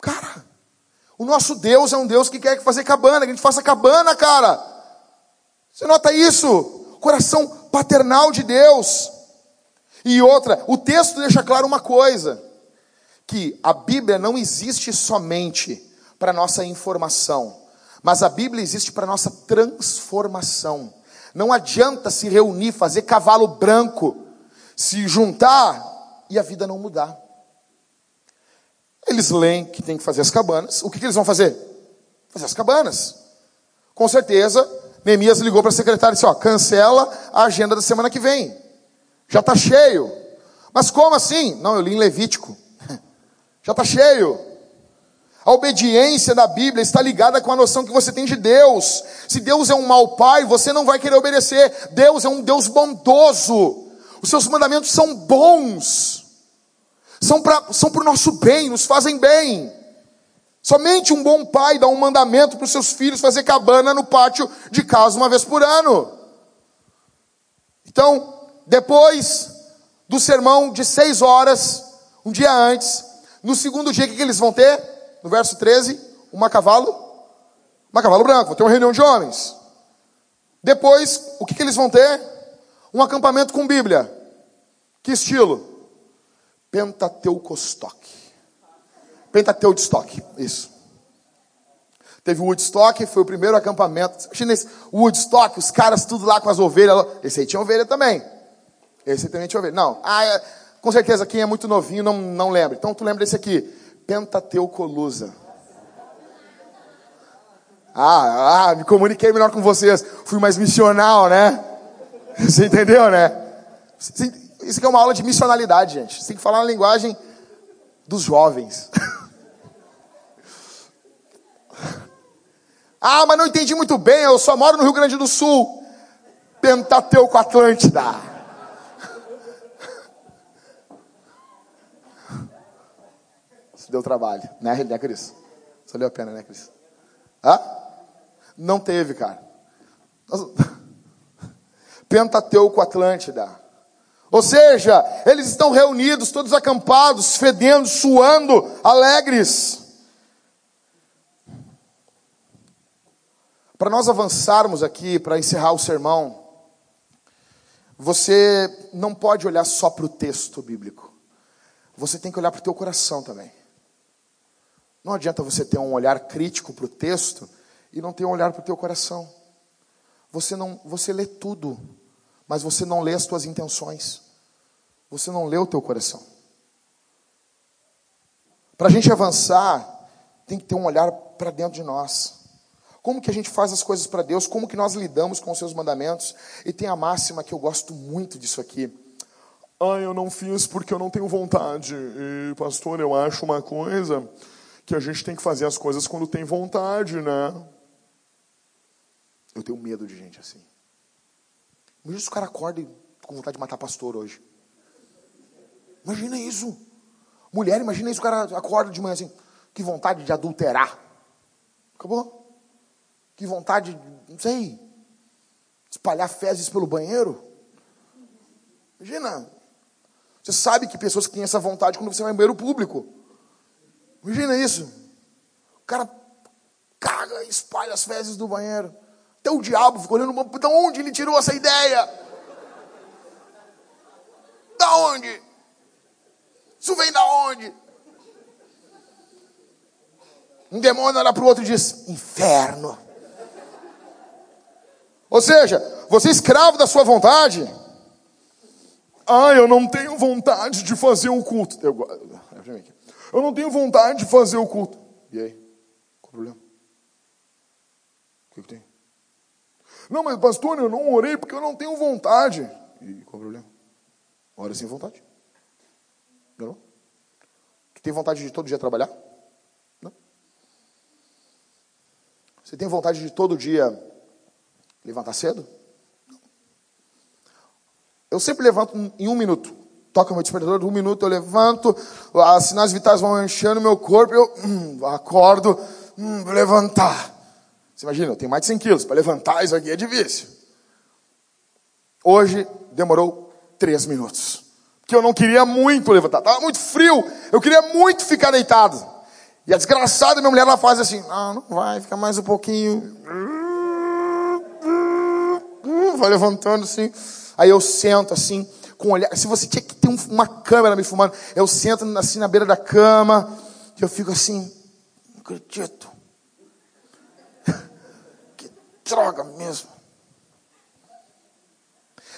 Cara, o nosso Deus é um Deus que quer fazer cabana, que a gente faça cabana, cara. Você nota isso? Coração paternal de Deus. E outra, o texto deixa claro uma coisa: que a Bíblia não existe somente para nossa informação, mas a Bíblia existe para nossa transformação. Não adianta se reunir, fazer cavalo branco, se juntar e a vida não mudar. Eles leem que tem que fazer as cabanas. O que, que eles vão fazer? Fazer as cabanas. Com certeza, Neemias ligou para a secretária e disse: ó, cancela a agenda da semana que vem. Já está cheio. Mas como assim? Não, eu li em Levítico. [LAUGHS] Já está cheio. A obediência da Bíblia está ligada com a noção que você tem de Deus. Se Deus é um mau pai, você não vai querer obedecer. Deus é um Deus bondoso. Os seus mandamentos são bons. São para são o nosso bem, nos fazem bem. Somente um bom pai dá um mandamento para os seus filhos fazer cabana no pátio de casa uma vez por ano. Então, depois do sermão de seis horas, um dia antes, no segundo dia, o que, eles vão ter? no verso 13, uma cavalo, uma cavalo branco, vão ter uma reunião de homens. Depois, o que, que eles vão ter? Um acampamento com Bíblia. Que estilo? Pentateucostock. Pentateucostock, isso. Teve o Woodstock, foi o primeiro acampamento. Esse Woodstock, os caras tudo lá com as ovelhas. Esse aí tinha ovelha também. Esse aí também tinha ovelha. Não, ah, é, com certeza quem é muito novinho não, não lembra. Então tu lembra desse aqui. Pentateucolusa. Ah, ah, me comuniquei melhor com vocês. Fui mais missional, né? [LAUGHS] Você entendeu, né? Isso aqui é uma aula de missionalidade, gente. Você tem que falar na linguagem dos jovens. [LAUGHS] ah, mas não entendi muito bem. Eu só moro no Rio Grande do Sul. Pentateuco Atlântida. [LAUGHS] Isso deu trabalho, né, né Cris? Isso valeu a pena, né, Cris? Hã? Não teve, cara. [LAUGHS] Pentateuco Atlântida. Ou seja, eles estão reunidos, todos acampados, fedendo, suando, alegres. Para nós avançarmos aqui, para encerrar o sermão, você não pode olhar só para o texto bíblico. Você tem que olhar para o teu coração também. Não adianta você ter um olhar crítico para o texto e não ter um olhar para o teu coração. Você não, você lê tudo, mas você não lê as tuas intenções. Você não lê o teu coração. Para a gente avançar, tem que ter um olhar para dentro de nós. Como que a gente faz as coisas para Deus? Como que nós lidamos com os seus mandamentos? E tem a máxima que eu gosto muito disso aqui. Ah, eu não fiz porque eu não tenho vontade. E, pastor, eu acho uma coisa que a gente tem que fazer as coisas quando tem vontade, né? Eu tenho medo de gente assim. Imagina se o cara acorda com vontade de matar pastor hoje. Imagina isso. Mulher, imagina isso, o cara acorda de manhã assim, que vontade de adulterar. Acabou? Que vontade, de, não sei, espalhar fezes pelo banheiro. Imagina. Você sabe que pessoas têm essa vontade quando você vai no banheiro público. Imagina isso. O cara caga e espalha as fezes do banheiro. Até o diabo ficou olhando, de onde ele tirou essa ideia? Da onde? Isso vem da onde? Um demônio olha para o outro e diz: Inferno. Ou seja, você é escravo da sua vontade. Ah, eu não tenho vontade de fazer o culto. Eu, eu não tenho vontade de fazer o culto. E aí? Qual o problema? O que, que tem? Não, mas pastor, eu não orei porque eu não tenho vontade. E qual o problema? Ora sem vontade. Não? Que tem vontade de todo dia trabalhar? Não. Você tem vontade de todo dia levantar cedo? Eu sempre levanto em um minuto. Toca meu despertador, um minuto eu levanto, as sinais vitais vão enchendo meu corpo, eu hum, acordo, hum, levantar. Você imagina, eu tenho mais de 100 quilos, para levantar isso aqui é difícil. Hoje demorou três minutos. Porque eu não queria muito levantar, estava muito frio, eu queria muito ficar deitado. E a desgraçada minha mulher, ela faz assim, não, não vai, fica mais um pouquinho. Vai levantando assim. Aí eu sento assim, com olhar. Se você tinha que ter uma câmera me filmando, eu sento assim na beira da cama, e eu fico assim, não acredito. Droga mesmo.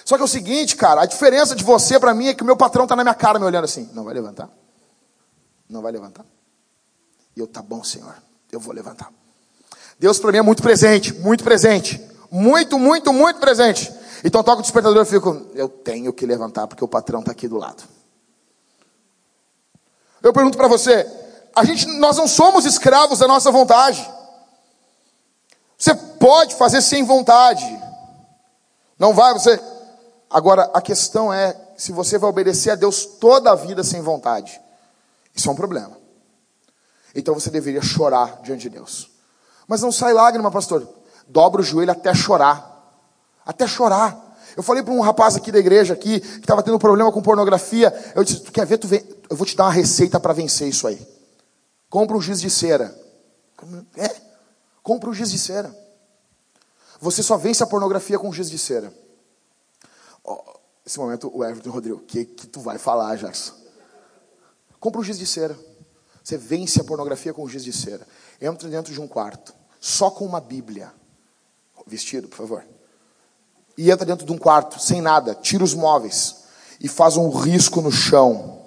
Só que é o seguinte, cara, a diferença de você para mim é que o meu patrão tá na minha cara me olhando assim, não vai levantar? Não vai levantar? E eu, tá bom, Senhor, eu vou levantar. Deus para mim é muito presente, muito presente. Muito, muito, muito presente. Então toca o despertador e fico, eu tenho que levantar porque o patrão está aqui do lado. Eu pergunto para você, a gente, nós não somos escravos da nossa vontade. Você pode fazer sem vontade. Não vai, você. Agora, a questão é se você vai obedecer a Deus toda a vida sem vontade. Isso é um problema. Então você deveria chorar diante de Deus. Mas não sai lágrima, pastor. Dobra o joelho até chorar até chorar. Eu falei para um rapaz aqui da igreja aqui que estava tendo problema com pornografia. Eu disse: Tu quer ver? Tu vem... Eu vou te dar uma receita para vencer isso aí. Compra um giz de cera. É? Compra um giz de cera. Você só vence a pornografia com giz de cera. Oh, momento, o Everton Rodrigo, o que, que tu vai falar, Jackson? Compra um giz de cera. Você vence a pornografia com giz de cera. Entra dentro de um quarto, só com uma Bíblia. Vestido, por favor e entra dentro de um quarto, sem nada, tira os móveis e faz um risco no chão.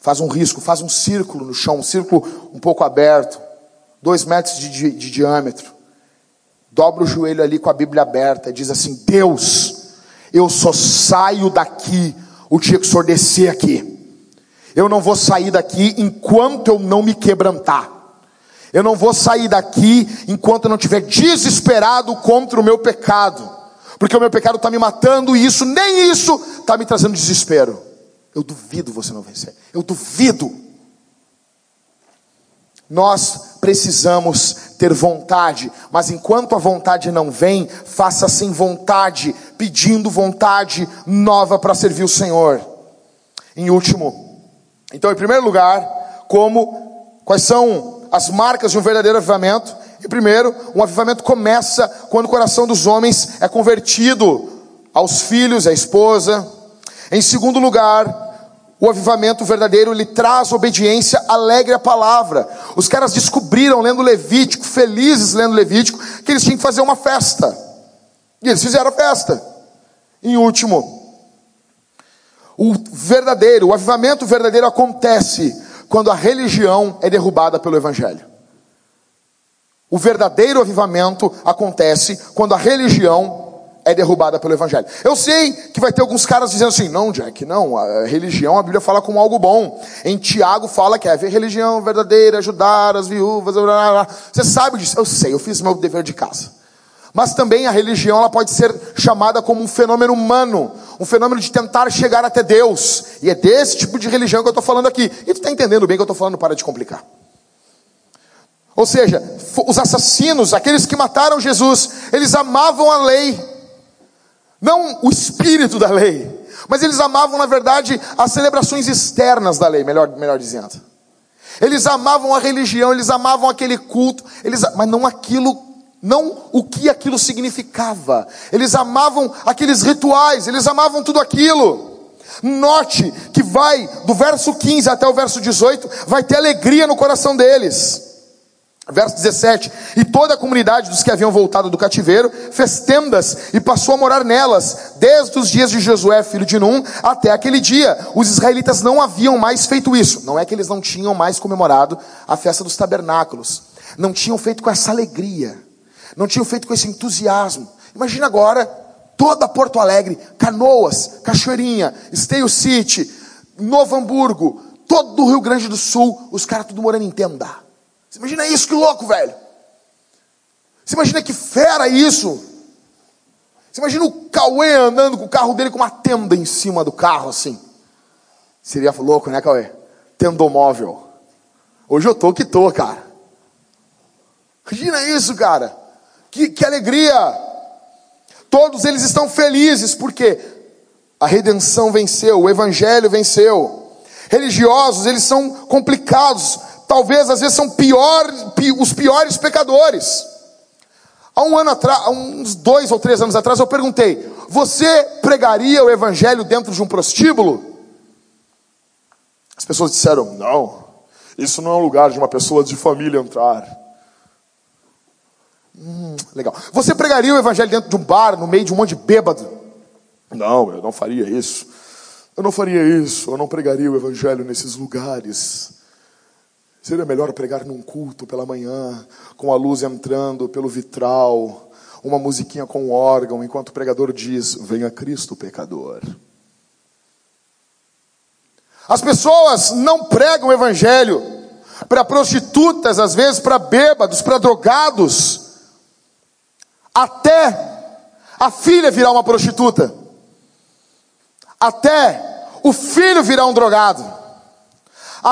Faz um risco, faz um círculo no chão, um círculo um pouco aberto, dois metros de, de, de diâmetro. Dobra o joelho ali com a Bíblia aberta diz assim: Deus, eu só saio daqui o dia que o Senhor descer aqui. Eu não vou sair daqui enquanto eu não me quebrantar. Eu não vou sair daqui enquanto eu não estiver desesperado contra o meu pecado porque o meu pecado está me matando e isso, nem isso, está me trazendo desespero. Eu duvido você não vencer. Eu duvido. Nós precisamos ter vontade, mas enquanto a vontade não vem, faça sem vontade, pedindo vontade nova para servir o Senhor. Em último, então, em primeiro lugar, como quais são as marcas de um verdadeiro avivamento? E primeiro, um avivamento começa quando o coração dos homens é convertido aos filhos, à esposa. Em segundo lugar, o avivamento verdadeiro, ele traz obediência alegre à palavra. Os caras descobriram, lendo Levítico, felizes lendo Levítico, que eles tinham que fazer uma festa. E eles fizeram a festa. Em último, o verdadeiro, o avivamento verdadeiro acontece quando a religião é derrubada pelo Evangelho. O verdadeiro avivamento acontece quando a religião é derrubada pelo evangelho. Eu sei que vai ter alguns caras dizendo assim: não, Jack, não, a religião, a Bíblia fala como algo bom. Em Tiago fala que é ver religião verdadeira, ajudar as viúvas, blá, blá, blá. você sabe disso? Eu sei, eu fiz meu dever de casa. Mas também a religião ela pode ser chamada como um fenômeno humano, um fenômeno de tentar chegar até Deus. E é desse tipo de religião que eu estou falando aqui. E tu está entendendo bem que eu estou falando, para de complicar. Ou seja, os assassinos, aqueles que mataram Jesus, eles amavam a lei, não o espírito da lei, mas eles amavam, na verdade, as celebrações externas da lei, melhor, melhor dizendo. Eles amavam a religião, eles amavam aquele culto, eles, mas não aquilo, não o que aquilo significava. Eles amavam aqueles rituais, eles amavam tudo aquilo. Note que vai do verso 15 até o verso 18, vai ter alegria no coração deles. Verso 17: E toda a comunidade dos que haviam voltado do cativeiro fez tendas e passou a morar nelas, desde os dias de Josué, filho de Num, até aquele dia. Os israelitas não haviam mais feito isso. Não é que eles não tinham mais comemorado a festa dos tabernáculos, não tinham feito com essa alegria, não tinham feito com esse entusiasmo. Imagina agora toda Porto Alegre, Canoas, Cachoeirinha, Esteio City, Novo Hamburgo, todo o Rio Grande do Sul, os caras tudo morando em tenda. Você imagina isso, que louco, velho. Você imagina que fera isso. Você imagina o Cauê andando com o carro dele com uma tenda em cima do carro, assim. Seria louco, né, Cauê? Tendomóvel. Hoje eu tô que tô, cara. Imagina isso, cara. Que, que alegria. Todos eles estão felizes, porque a redenção venceu, o evangelho venceu. Religiosos, eles são complicados, talvez às vezes são pior, os piores pecadores. Há um ano atrás, uns dois ou três anos atrás, eu perguntei: você pregaria o evangelho dentro de um prostíbulo? As pessoas disseram: não, isso não é um lugar de uma pessoa de família entrar. Hum, legal. Você pregaria o evangelho dentro de um bar, no meio de um monte de bêbado? Não, eu não faria isso. Eu não faria isso. Eu não pregaria o evangelho nesses lugares. Seria melhor pregar num culto pela manhã, com a luz entrando pelo vitral, uma musiquinha com um órgão, enquanto o pregador diz: Venha Cristo, pecador. As pessoas não pregam o evangelho para prostitutas, às vezes para bêbados, para drogados, até a filha virar uma prostituta, até o filho virar um drogado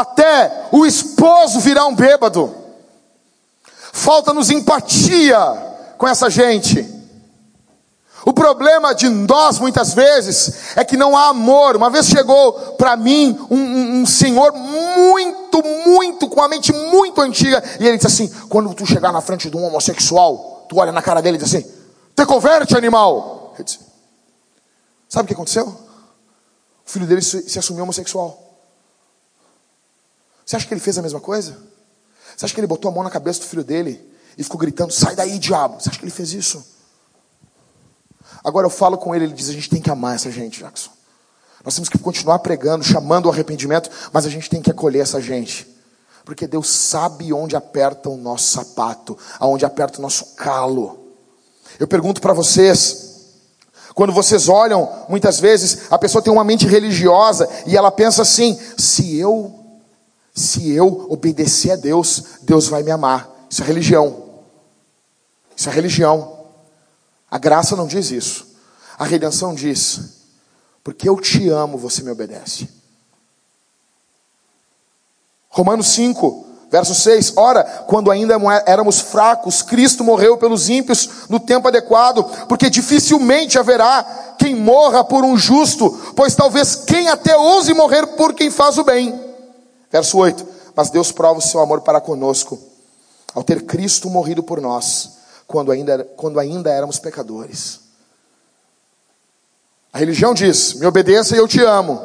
até o esposo virar um bêbado. Falta-nos empatia com essa gente. O problema de nós, muitas vezes, é que não há amor. Uma vez chegou para mim um, um, um, senhor muito, muito, com a mente muito antiga, e ele disse assim: quando tu chegar na frente de um homossexual, tu olha na cara dele e diz assim: te converte, animal. Disse, Sabe o que aconteceu? O filho dele se, se assumiu homossexual. Você acha que ele fez a mesma coisa? Você acha que ele botou a mão na cabeça do filho dele e ficou gritando: sai daí, diabo? Você acha que ele fez isso? Agora eu falo com ele, ele diz: a gente tem que amar essa gente, Jackson. Nós temos que continuar pregando, chamando o arrependimento, mas a gente tem que acolher essa gente. Porque Deus sabe onde aperta o nosso sapato, aonde aperta o nosso calo. Eu pergunto para vocês, quando vocês olham, muitas vezes a pessoa tem uma mente religiosa e ela pensa assim: se eu se eu obedecer a Deus, Deus vai me amar. Isso é religião. Isso é religião. A graça não diz isso. A redenção diz: porque eu te amo, você me obedece. Romanos 5, verso 6: Ora, quando ainda éramos fracos, Cristo morreu pelos ímpios no tempo adequado, porque dificilmente haverá quem morra por um justo, pois talvez quem até ouse morrer por quem faz o bem. Verso 8: Mas Deus prova o seu amor para conosco, ao ter Cristo morrido por nós, quando ainda, quando ainda éramos pecadores. A religião diz: Me obedeça e eu te amo.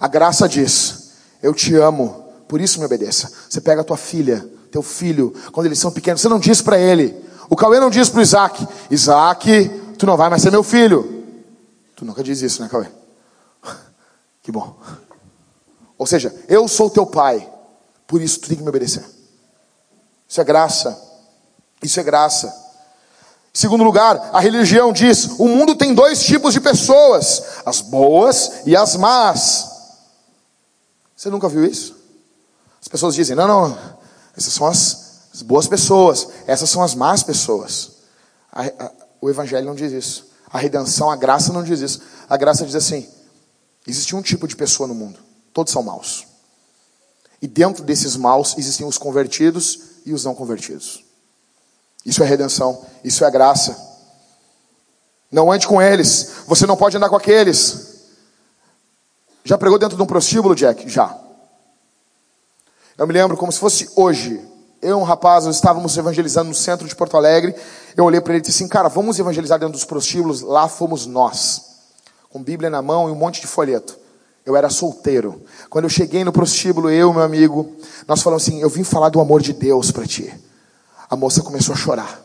A graça diz: Eu te amo, por isso me obedeça. Você pega a tua filha, teu filho, quando eles são pequenos, você não diz para ele. O Cauê não diz para o Isaac: Isaac, tu não vai mais ser meu filho. Tu nunca diz isso, né, Cauê? [LAUGHS] Que bom. Ou seja, eu sou teu pai, por isso tu tem que me obedecer. Isso é graça. Isso é graça. Em segundo lugar, a religião diz: o mundo tem dois tipos de pessoas, as boas e as más. Você nunca viu isso? As pessoas dizem: não, não, essas são as, as boas pessoas, essas são as más pessoas. A, a, o Evangelho não diz isso. A redenção, a graça não diz isso. A graça diz assim: existe um tipo de pessoa no mundo. Todos são maus. E dentro desses maus existem os convertidos e os não convertidos. Isso é redenção, isso é graça. Não ande com eles, você não pode andar com aqueles. Já pregou dentro de um prostíbulo, Jack? Já. Eu me lembro como se fosse hoje. Eu e um rapaz, nós estávamos evangelizando no centro de Porto Alegre. Eu olhei para ele e disse assim: Cara, vamos evangelizar dentro dos prostíbulos. Lá fomos nós, com Bíblia na mão e um monte de folheto. Eu era solteiro. Quando eu cheguei no prostíbulo, eu e meu amigo, nós falamos assim: Eu vim falar do amor de Deus para ti. A moça começou a chorar.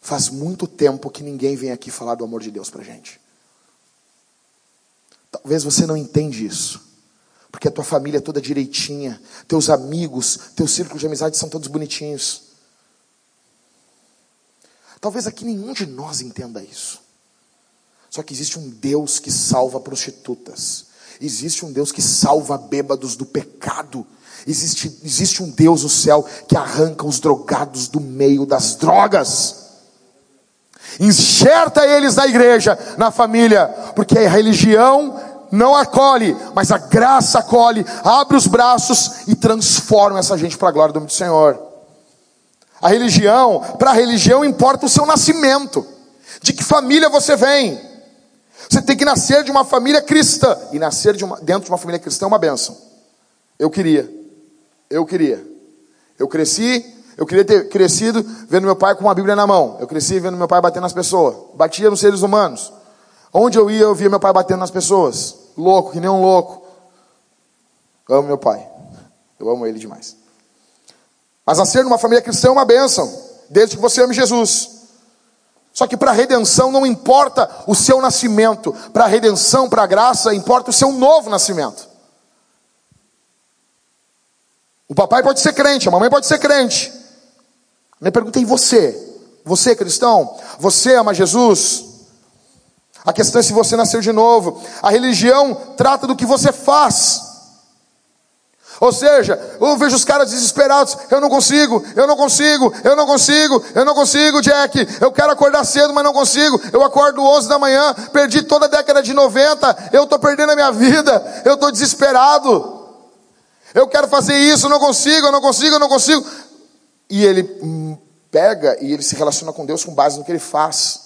Faz muito tempo que ninguém vem aqui falar do amor de Deus para gente. Talvez você não entende isso. Porque a tua família é toda direitinha, teus amigos, teu círculo de amizade são todos bonitinhos. Talvez aqui nenhum de nós entenda isso. Só que existe um Deus que salva prostitutas. Existe um Deus que salva bêbados do pecado. Existe, existe um Deus no céu que arranca os drogados do meio das drogas. Enxerta eles na igreja, na família, porque a religião não acolhe, mas a graça acolhe, abre os braços e transforma essa gente para a glória do Senhor. A religião, para a religião importa o seu nascimento, de que família você vem. Você tem que nascer de uma família cristã, e nascer de uma, dentro de uma família cristã é uma benção. Eu queria, eu queria. Eu cresci, eu queria ter crescido vendo meu pai com uma Bíblia na mão. Eu cresci vendo meu pai batendo nas pessoas, batia nos seres humanos. Onde eu ia, eu via meu pai batendo nas pessoas. Louco, que nem um louco. Eu amo meu pai. Eu amo ele demais. Mas nascer numa família cristã é uma bênção, desde que você ame Jesus. Só que para a redenção não importa o seu nascimento, para a redenção, para a graça, importa o seu novo nascimento. O papai pode ser crente, a mamãe pode ser crente. Me perguntei, você? Você é cristão? Você ama Jesus? A questão é se você nasceu de novo. A religião trata do que você faz. Ou seja, eu vejo os caras desesperados. Eu não consigo, eu não consigo, eu não consigo, eu não consigo, Jack. Eu quero acordar cedo, mas não consigo. Eu acordo 11 da manhã, perdi toda a década de 90. Eu estou perdendo a minha vida. Eu estou desesperado. Eu quero fazer isso, eu não consigo, eu não consigo, eu não consigo. E ele hum, pega e ele se relaciona com Deus com base no que ele faz.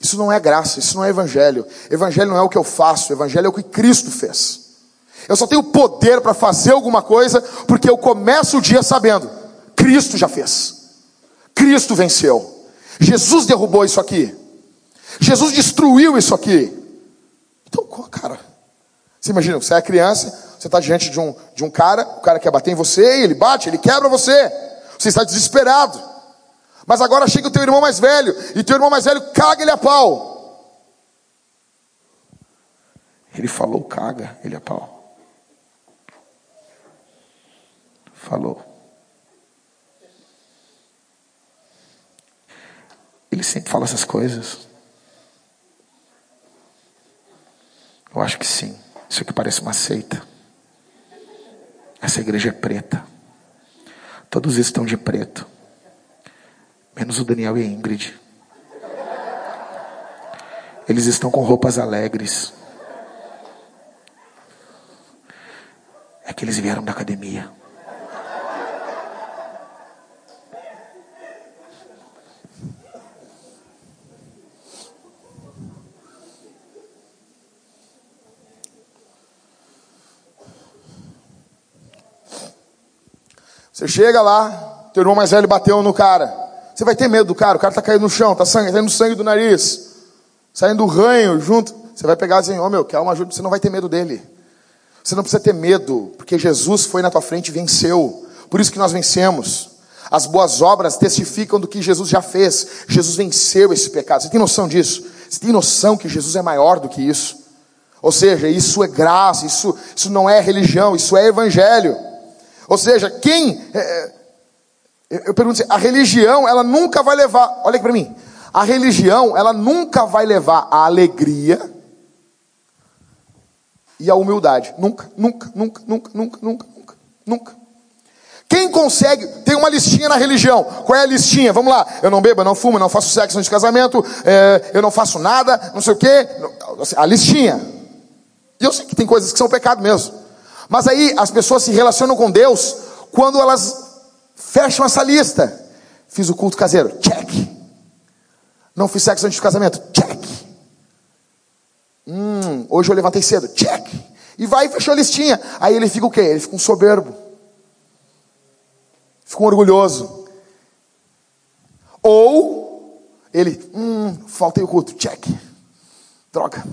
Isso não é graça, isso não é evangelho. Evangelho não é o que eu faço, evangelho é o que Cristo fez. Eu só tenho poder para fazer alguma coisa porque eu começo o dia sabendo: Cristo já fez. Cristo venceu. Jesus derrubou isso aqui. Jesus destruiu isso aqui. Então, cara, você imagina, você é criança, você está diante de um, de um cara, o cara quer bater em você, e ele bate, ele quebra você. Você está desesperado. Mas agora chega o teu irmão mais velho, e teu irmão mais velho caga ele a pau. Ele falou caga ele a pau. Falou. Ele sempre fala essas coisas. Eu acho que sim. Isso aqui parece uma seita. Essa igreja é preta. Todos estão de preto. Menos o Daniel e a Ingrid. Eles estão com roupas alegres. É que eles vieram da academia. Você chega lá, teu irmão mais velho bateu no cara. Você vai ter medo do cara, o cara está caindo no chão, está sangue, saindo sangue do nariz, saindo do ranho junto. Você vai pegar e dizer, ô oh, meu, quer uma ajuda? Você não vai ter medo dele. Você não precisa ter medo, porque Jesus foi na tua frente e venceu. Por isso que nós vencemos. As boas obras testificam do que Jesus já fez. Jesus venceu esse pecado. Você tem noção disso? Você tem noção que Jesus é maior do que isso? Ou seja, isso é graça, isso, isso não é religião, isso é evangelho. Ou seja, quem. É, eu pergunto assim, a religião, ela nunca vai levar, olha aqui para mim, a religião, ela nunca vai levar a alegria e a humildade. Nunca, nunca, nunca, nunca, nunca, nunca, nunca, nunca. Quem consegue, tem uma listinha na religião. Qual é a listinha? Vamos lá. Eu não bebo, eu não fumo, eu não faço sexo antes de casamento, é, eu não faço nada, não sei o quê. A listinha. E eu sei que tem coisas que são pecado mesmo. Mas aí as pessoas se relacionam com Deus quando elas Fecham essa lista. Fiz o culto caseiro, check. Não fiz sexo antes do casamento, check. Hum, hoje eu levantei cedo, check. E vai e fechou a listinha. Aí ele fica o quê? Ele fica um soberbo. Fica um orgulhoso. Ou ele, hum, faltei o culto, check. Droga.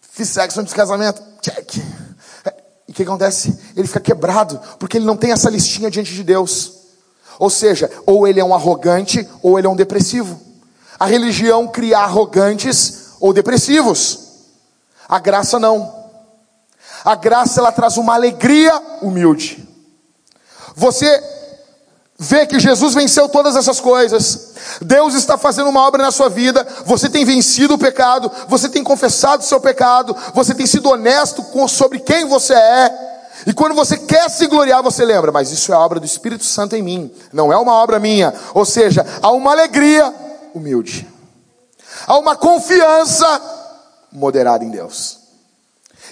Fiz sexo antes do casamento, check. E o que acontece? Ele fica quebrado, porque ele não tem essa listinha diante de Deus. Ou seja, ou ele é um arrogante, ou ele é um depressivo. A religião cria arrogantes ou depressivos. A graça não. A graça ela traz uma alegria humilde. Você vê que Jesus venceu todas essas coisas. Deus está fazendo uma obra na sua vida. Você tem vencido o pecado. Você tem confessado o seu pecado. Você tem sido honesto com, sobre quem você é. E quando você quer se gloriar, você lembra, mas isso é obra do Espírito Santo em mim, não é uma obra minha. Ou seja, há uma alegria humilde, há uma confiança moderada em Deus.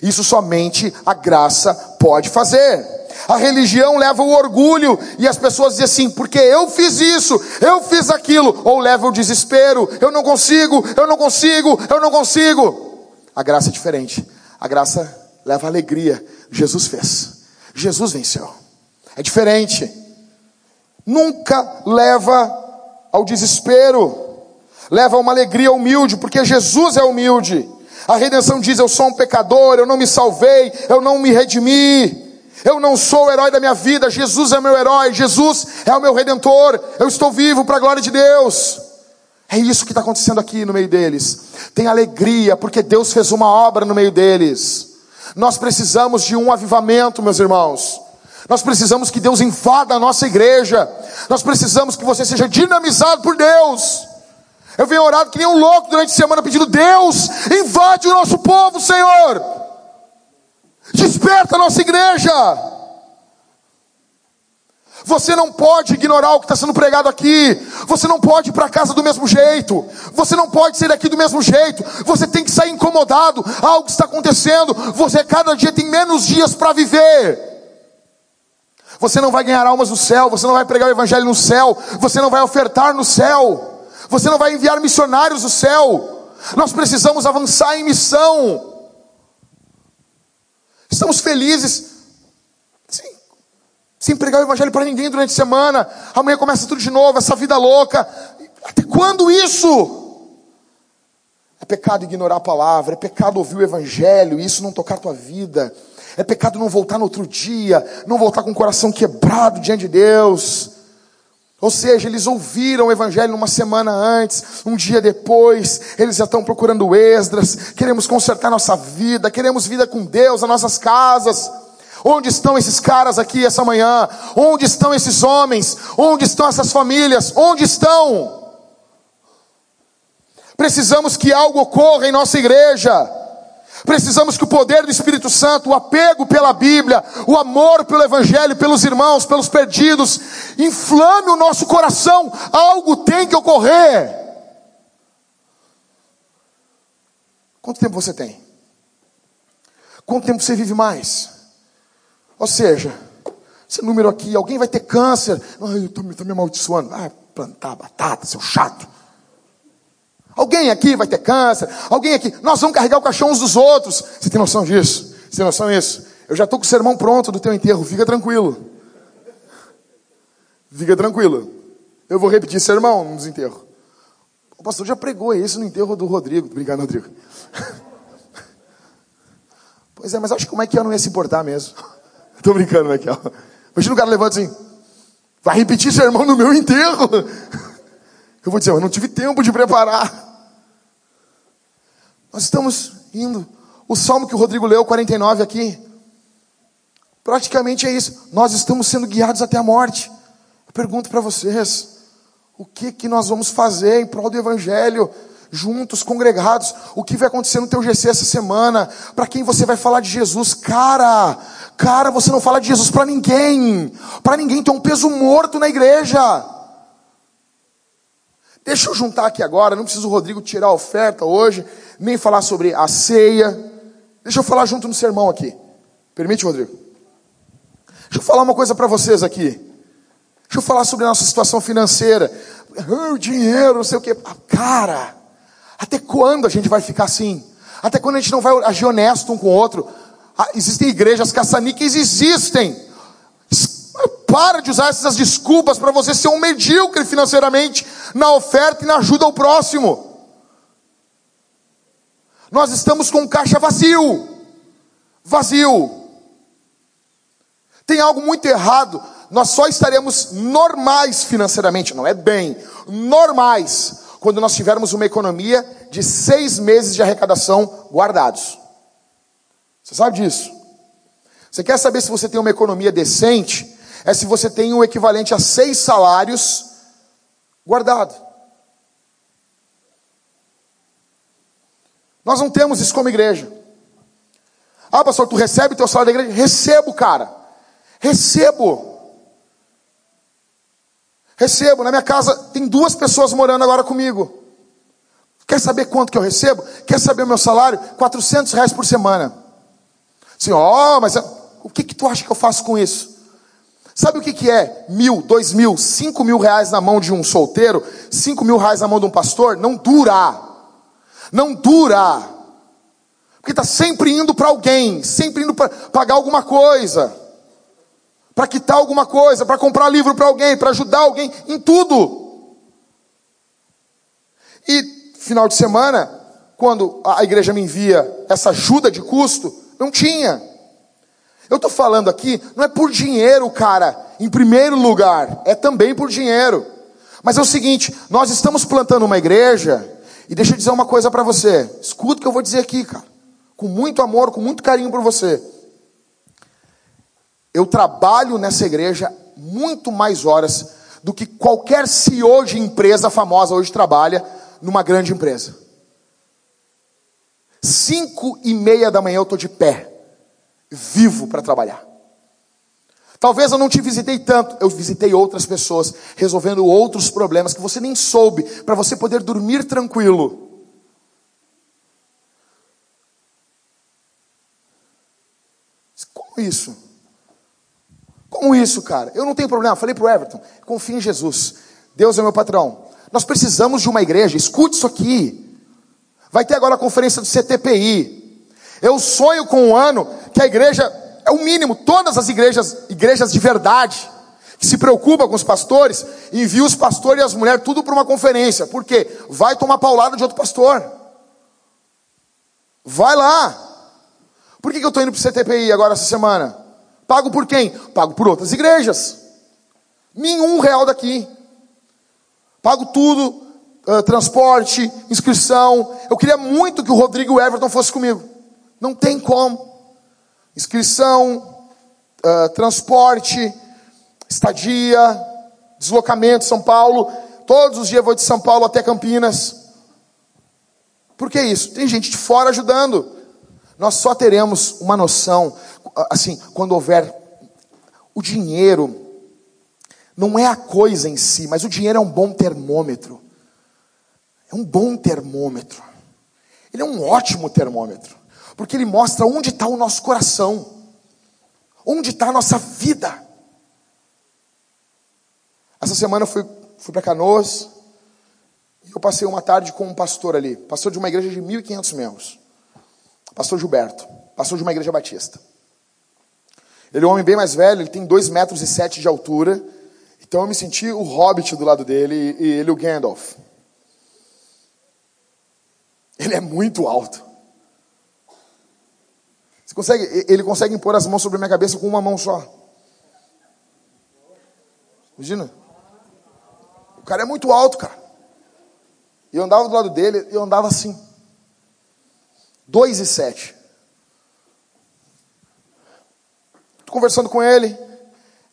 Isso somente a graça pode fazer. A religião leva o orgulho e as pessoas dizem assim, porque eu fiz isso, eu fiz aquilo, ou leva o desespero, eu não consigo, eu não consigo, eu não consigo. A graça é diferente. A graça leva alegria. Jesus fez. Jesus venceu. É diferente. Nunca leva ao desespero. Leva a uma alegria humilde, porque Jesus é humilde. A redenção diz: Eu sou um pecador, eu não me salvei, eu não me redimi. Eu não sou o herói da minha vida, Jesus é meu herói, Jesus é o meu redentor, eu estou vivo para a glória de Deus. É isso que está acontecendo aqui no meio deles. Tem alegria, porque Deus fez uma obra no meio deles. Nós precisamos de um avivamento, meus irmãos. Nós precisamos que Deus invada a nossa igreja. Nós precisamos que você seja dinamizado por Deus. Eu venho orado que nem um louco durante a semana pedindo: Deus, invade o nosso povo, Senhor. Desperta a nossa igreja. Você não pode ignorar o que está sendo pregado aqui. Você não pode ir para casa do mesmo jeito. Você não pode sair daqui do mesmo jeito. Você tem que sair incomodado. Algo está acontecendo. Você cada dia tem menos dias para viver. Você não vai ganhar almas no céu. Você não vai pregar o evangelho no céu. Você não vai ofertar no céu. Você não vai enviar missionários no céu. Nós precisamos avançar em missão. Estamos felizes sim, sem pregar o evangelho para ninguém durante a semana. Amanhã começa tudo de novo, essa vida louca. Até quando isso? É pecado ignorar a palavra, é pecado ouvir o evangelho e isso não tocar a tua vida. É pecado não voltar no outro dia, não voltar com o coração quebrado diante de Deus. Ou seja, eles ouviram o evangelho uma semana antes, um dia depois, eles já estão procurando Esdras, queremos consertar nossa vida, queremos vida com Deus, as nossas casas. Onde estão esses caras aqui essa manhã? Onde estão esses homens? Onde estão essas famílias? Onde estão? Precisamos que algo ocorra em nossa igreja. Precisamos que o poder do Espírito Santo, o apego pela Bíblia, o amor pelo Evangelho, pelos irmãos, pelos perdidos, inflame o nosso coração. Algo tem que ocorrer. Quanto tempo você tem? Quanto tempo você vive mais? Ou seja, esse número aqui, alguém vai ter câncer. Ai, eu estou me amaldiçoando. Ah, plantar batata, seu chato. Alguém aqui vai ter câncer, alguém aqui, nós vamos carregar o caixão uns dos outros. Você tem noção disso? Você tem noção disso? Eu já estou com o sermão pronto do teu enterro, fica tranquilo. Fica tranquilo. Eu vou repetir sermão no enterro. O pastor já pregou isso no enterro do Rodrigo. Obrigado, Rodrigo. [LAUGHS] Pois é, mas acho que como é que eu não ia se importar mesmo. [LAUGHS] Estou brincando, Michael. Imagina o cara levanta assim, vai repetir sermão no meu enterro. [LAUGHS] Eu vou dizer, eu não tive tempo de preparar. Nós estamos indo. O salmo que o Rodrigo leu, 49 aqui, praticamente é isso. Nós estamos sendo guiados até a morte. Eu pergunto para vocês: o que, que nós vamos fazer em prol do Evangelho? Juntos, congregados, o que vai acontecer no teu GC essa semana? Para quem você vai falar de Jesus? Cara, cara, você não fala de Jesus para ninguém. Para ninguém, tem um peso morto na igreja. Deixa eu juntar aqui agora, não precisa o Rodrigo tirar a oferta hoje, nem falar sobre a ceia. Deixa eu falar junto no sermão aqui. Permite, Rodrigo? Deixa eu falar uma coisa para vocês aqui. Deixa eu falar sobre a nossa situação financeira. Oh, dinheiro, não sei o que. Cara, até quando a gente vai ficar assim? Até quando a gente não vai agir honesto um com o outro? Ah, existem igrejas caça-níqueis, existem. Para de usar essas desculpas para você ser um medíocre financeiramente na oferta e na ajuda ao próximo. Nós estamos com um caixa vazio. Vazio. Tem algo muito errado. Nós só estaremos normais financeiramente, não é bem, normais, quando nós tivermos uma economia de seis meses de arrecadação guardados. Você sabe disso? Você quer saber se você tem uma economia decente? É se você tem o equivalente a seis salários guardado. Nós não temos isso como igreja. Ah, pastor, tu recebe o teu salário da igreja? Recebo, cara. Recebo. Recebo. Na minha casa tem duas pessoas morando agora comigo. Quer saber quanto que eu recebo? Quer saber o meu salário? 400 reais por semana. Ó, oh, mas o que que tu acha que eu faço com isso? Sabe o que que é mil, dois mil, cinco mil reais na mão de um solteiro? Cinco mil reais na mão de um pastor? Não dura. Não dura. Porque está sempre indo para alguém, sempre indo para pagar alguma coisa, para quitar alguma coisa, para comprar livro para alguém, para ajudar alguém, em tudo. E final de semana, quando a igreja me envia essa ajuda de custo, não tinha. Eu estou falando aqui, não é por dinheiro, cara, em primeiro lugar, é também por dinheiro. Mas é o seguinte, nós estamos plantando uma igreja e deixa eu dizer uma coisa para você. Escuta o que eu vou dizer aqui, cara. Com muito amor, com muito carinho por você. Eu trabalho nessa igreja muito mais horas do que qualquer CEO de empresa famosa hoje trabalha numa grande empresa. Cinco e meia da manhã eu estou de pé, vivo para trabalhar. Talvez eu não te visitei tanto, eu visitei outras pessoas, resolvendo outros problemas que você nem soube, para você poder dormir tranquilo. Como isso? Como isso, cara? Eu não tenho problema, falei para o Everton, confia em Jesus. Deus é meu patrão. Nós precisamos de uma igreja, escute isso aqui. Vai ter agora a conferência do CTPI. Eu sonho com um ano que a igreja é o mínimo, todas as igrejas, igrejas de verdade, que se preocupam com os pastores, envia os pastores e as mulheres tudo para uma conferência. Por quê? Vai tomar paulada de outro pastor. Vai lá. Por que, que eu estou indo para o CTPI agora essa semana? Pago por quem? Pago por outras igrejas. Nenhum real daqui. Pago tudo, uh, transporte, inscrição. Eu queria muito que o Rodrigo Everton fossem comigo. Não tem como inscrição, uh, transporte, estadia, deslocamento São Paulo. Todos os dias eu vou de São Paulo até Campinas. Por que isso? Tem gente de fora ajudando. Nós só teremos uma noção, assim, quando houver o dinheiro, não é a coisa em si, mas o dinheiro é um bom termômetro. É um bom termômetro. Ele é um ótimo termômetro. Porque ele mostra onde está o nosso coração, onde está a nossa vida. Essa semana eu fui, fui para Canoas e eu passei uma tarde com um pastor ali, pastor de uma igreja de 1.500 membros, pastor Gilberto, pastor de uma igreja batista. Ele é um homem bem mais velho, ele tem 2 metros e sete de altura, então eu me senti o hobbit do lado dele e ele o Gandalf. Ele é muito alto consegue, ele consegue impor as mãos sobre a minha cabeça com uma mão só. Imagina. O cara é muito alto, cara. Eu andava do lado dele, eu andava assim. Dois e sete. Tô conversando com ele.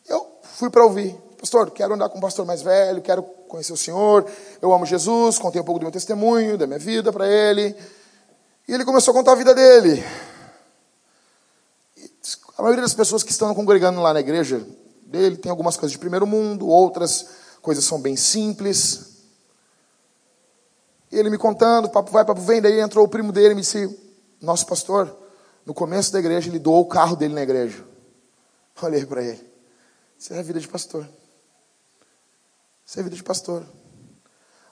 Eu fui para ouvir. Pastor, quero andar com um pastor mais velho, quero conhecer o Senhor. Eu amo Jesus, contei um pouco do meu testemunho, da minha vida para ele. E ele começou a contar a vida dele. A maioria das pessoas que estão congregando lá na igreja dele tem algumas coisas de primeiro mundo, outras coisas são bem simples. Ele me contando, papo vai, papo vem, daí entrou o primo dele e me disse: Nosso pastor, no começo da igreja, ele doou o carro dele na igreja. [LAUGHS] Olhei para ele. Isso é a vida de pastor. Isso é a vida de pastor.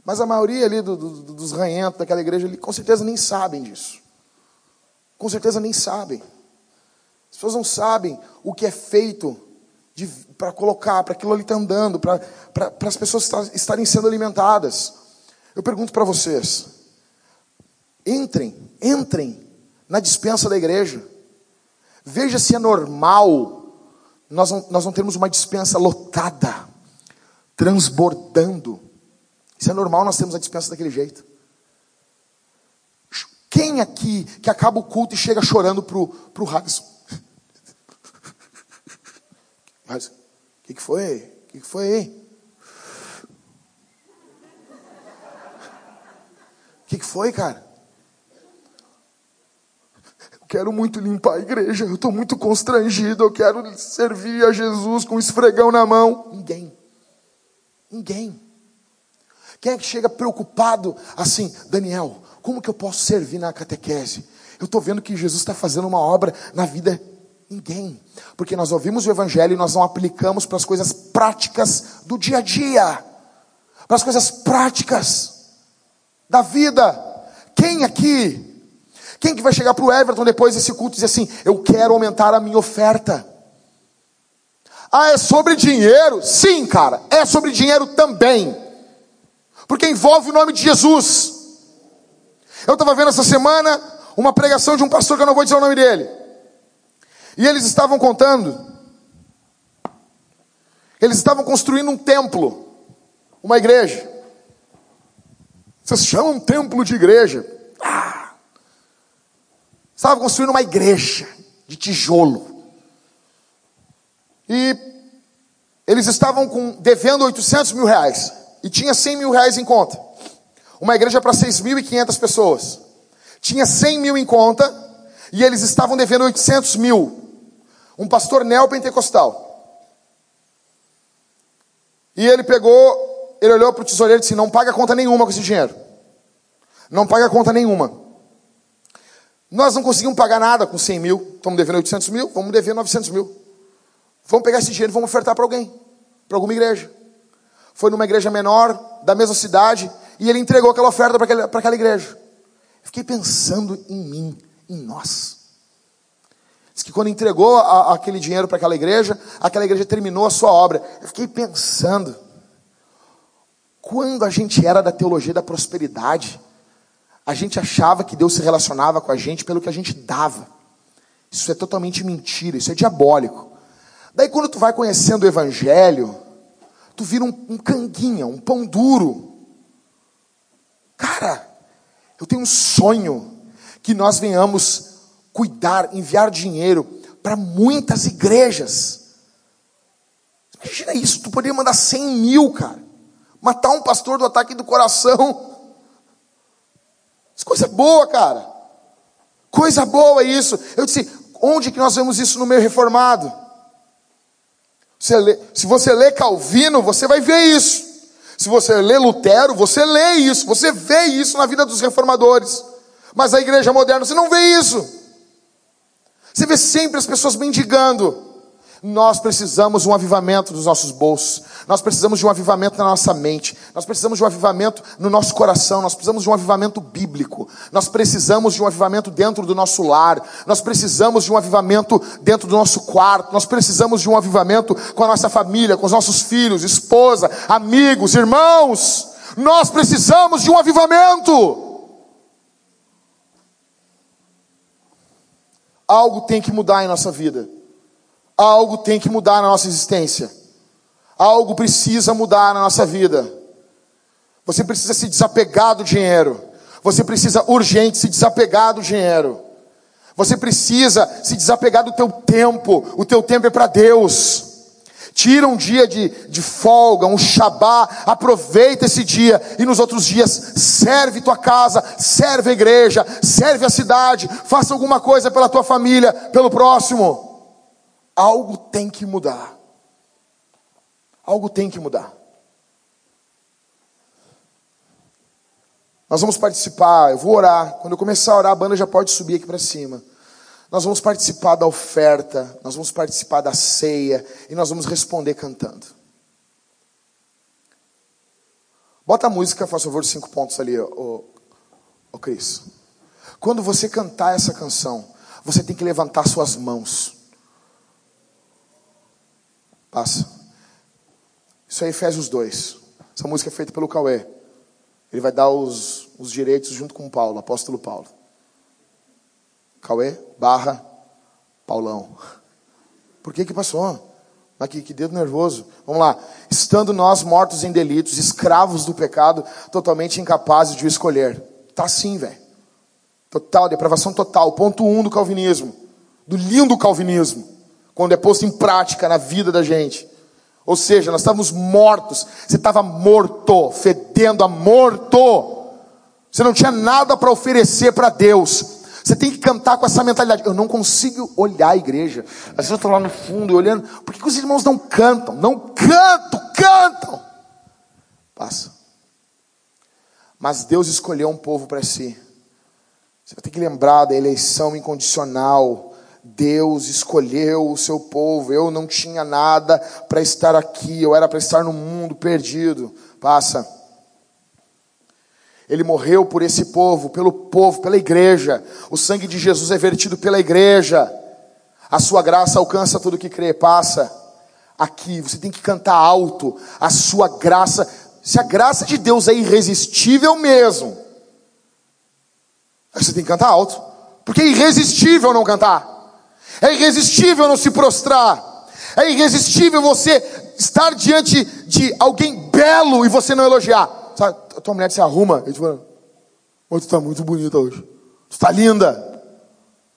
Mas a maioria ali do, do, dos ranhentos daquela igreja, ali, com certeza nem sabem disso. Com certeza nem sabem. As pessoas não sabem o que é feito para colocar, para aquilo ali estar tá andando, para as pessoas estarem sendo alimentadas. Eu pergunto para vocês: entrem, entrem na dispensa da igreja. Veja se é normal nós não, nós não termos uma dispensa lotada, transbordando. Isso é normal nós temos a dispensa daquele jeito. Quem aqui que acaba o culto e chega chorando pro, pro Radisson? Mas, o que, que foi? O que, que foi aí? O que, que foi, cara? Eu quero muito limpar a igreja, eu estou muito constrangido, eu quero servir a Jesus com um esfregão na mão. Ninguém. Ninguém. Quem é que chega preocupado assim, Daniel, como que eu posso servir na catequese? Eu estou vendo que Jesus está fazendo uma obra na vida. Ninguém. Porque nós ouvimos o Evangelho e nós não aplicamos para as coisas práticas do dia a dia. Para as coisas práticas da vida. Quem aqui? Quem que vai chegar para o Everton depois desse culto e dizer assim: Eu quero aumentar a minha oferta? Ah, é sobre dinheiro? Sim, cara, é sobre dinheiro também. Porque envolve o nome de Jesus. Eu estava vendo essa semana uma pregação de um pastor que eu não vou dizer o nome dele. E eles estavam contando. Eles estavam construindo um templo, uma igreja. Vocês chamam um templo de igreja? Ah! Estavam construindo uma igreja de tijolo. E eles estavam com, devendo 800 mil reais. E tinha 100 mil reais em conta. Uma igreja para 6.500 pessoas. Tinha 100 mil em conta e eles estavam devendo 800 mil. Um pastor neopentecostal. E ele pegou, ele olhou para o tesoureiro e disse: Não paga conta nenhuma com esse dinheiro. Não paga conta nenhuma. Nós não conseguimos pagar nada com 100 mil. Estamos devendo 800 mil, vamos dever 900 mil. Vamos pegar esse dinheiro e vamos ofertar para alguém, para alguma igreja. Foi numa igreja menor, da mesma cidade, e ele entregou aquela oferta para aquela, aquela igreja. Fiquei pensando em mim, em nós. Diz que quando entregou a, aquele dinheiro para aquela igreja, aquela igreja terminou a sua obra. Eu fiquei pensando, quando a gente era da teologia da prosperidade, a gente achava que Deus se relacionava com a gente pelo que a gente dava. Isso é totalmente mentira, isso é diabólico. Daí quando tu vai conhecendo o evangelho, tu vira um, um canguinha, um pão duro. Cara, eu tenho um sonho que nós venhamos cuidar, enviar dinheiro para muitas igrejas. Imagina isso, tu poderia mandar 100 mil, cara. Matar um pastor do ataque do coração. Isso é coisa boa, cara. Coisa boa isso. Eu disse, onde que nós vemos isso no meio reformado? Você lê, se você lê Calvino, você vai ver isso. Se você lê Lutero, você lê isso, você vê isso na vida dos reformadores. Mas a igreja moderna, você não vê isso. Você vê sempre as pessoas mendigando. Nós precisamos de um avivamento dos nossos bolsos. Nós precisamos de um avivamento na nossa mente. Nós precisamos de um avivamento no nosso coração. Nós precisamos de um avivamento bíblico. Nós precisamos de um avivamento dentro do nosso lar. Nós precisamos de um avivamento dentro do nosso quarto. Nós precisamos de um avivamento com a nossa família, com os nossos filhos, esposa, amigos, irmãos. Nós precisamos de um avivamento. Algo tem que mudar em nossa vida. Algo tem que mudar na nossa existência. Algo precisa mudar na nossa vida. Você precisa se desapegar do dinheiro. Você precisa urgente se desapegar do dinheiro. Você precisa se desapegar do teu tempo. O teu tempo é para Deus. Tira um dia de, de folga, um shabá, aproveita esse dia e nos outros dias serve tua casa, serve a igreja, serve a cidade, faça alguma coisa pela tua família, pelo próximo. Algo tem que mudar. Algo tem que mudar. Nós vamos participar, eu vou orar. Quando eu começar a orar, a banda já pode subir aqui para cima. Nós vamos participar da oferta, nós vamos participar da ceia e nós vamos responder cantando. Bota a música, faz favor, cinco pontos ali, ô, ô Cris. Quando você cantar essa canção, você tem que levantar suas mãos. Passa. Isso é Efésios 2. Essa música é feita pelo Cauê. Ele vai dar os, os direitos junto com Paulo, apóstolo Paulo. Cauê barra Paulão. Por que que passou? Mas que, que dedo nervoso. Vamos lá. Estando nós mortos em delitos, escravos do pecado, totalmente incapazes de o escolher. Tá assim, velho. Total, depravação total. Ponto um do calvinismo. Do lindo calvinismo. Quando é posto em prática na vida da gente. Ou seja, nós estávamos mortos. Você estava morto, fedendo a morto. Você não tinha nada para oferecer para Deus. Você tem que cantar com essa mentalidade. Eu não consigo olhar a igreja. Às vezes eu estou lá no fundo olhando. Por que, que os irmãos não cantam? Não cantam, cantam. Passa. Mas Deus escolheu um povo para si. Você vai ter que lembrar da eleição incondicional. Deus escolheu o seu povo. Eu não tinha nada para estar aqui. Eu era para estar no mundo perdido. Passa. Ele morreu por esse povo, pelo povo, pela igreja. O sangue de Jesus é vertido pela igreja. A sua graça alcança tudo que crê. Passa. Aqui, você tem que cantar alto. A sua graça. Se a graça de Deus é irresistível mesmo, você tem que cantar alto. Porque é irresistível não cantar. É irresistível não se prostrar. É irresistível você estar diante de alguém belo e você não elogiar. Sabe, a tua mulher se arruma e tu fala, oh, tu tá muito bonita hoje. Tu tá linda.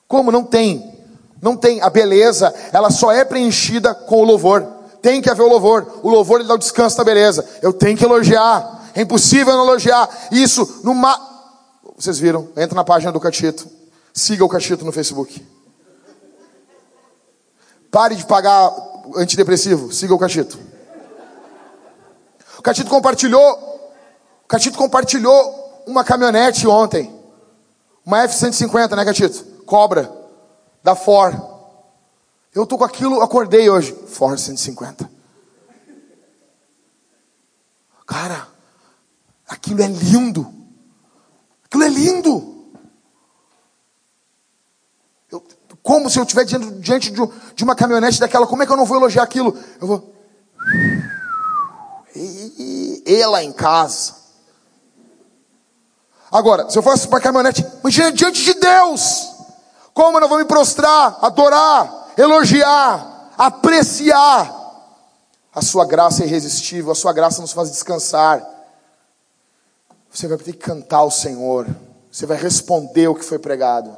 Como? Não tem. Não tem. A beleza, ela só é preenchida com o louvor. Tem que haver o louvor. O louvor ele dá o descanso da beleza. Eu tenho que elogiar. É impossível não elogiar. Isso numa. Vocês viram? Entra na página do Catito. Siga o Catito no Facebook. Pare de pagar antidepressivo. Siga o Catito. O Catito compartilhou o Catito compartilhou uma caminhonete ontem. Uma F-150, né, Catito? Cobra. Da Ford. Eu tô com aquilo, acordei hoje. Ford 150. Cara, aquilo é lindo. Aquilo é lindo. Eu, como se eu estiver diante, diante de, de uma caminhonete daquela, como é que eu não vou elogiar aquilo? Eu vou. E, e, ela em casa. Agora, se eu fosse para a caminhonete, imagina diante de Deus, como eu não vou me prostrar, adorar, elogiar, apreciar. A sua graça é irresistível, a sua graça nos faz descansar. Você vai ter que cantar ao Senhor, você vai responder o que foi pregado.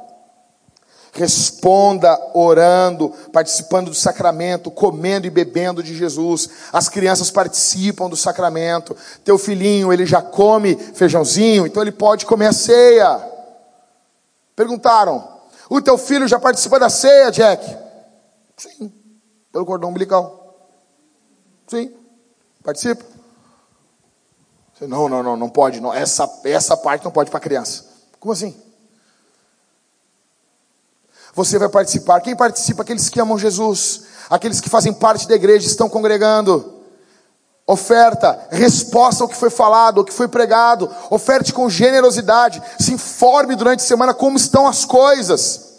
Responda orando, participando do sacramento, comendo e bebendo de Jesus. As crianças participam do sacramento. Teu filhinho, ele já come feijãozinho, então ele pode comer a ceia. Perguntaram: O teu filho já participa da ceia, Jack? Sim, pelo cordão umbilical. Sim, participa. Não, não, não, não pode. Não. Essa, essa parte não pode para criança. Como assim? Você vai participar. Quem participa? Aqueles que amam Jesus, aqueles que fazem parte da igreja, estão congregando. Oferta, resposta ao que foi falado, ao que foi pregado. Oferte com generosidade. Se informe durante a semana como estão as coisas.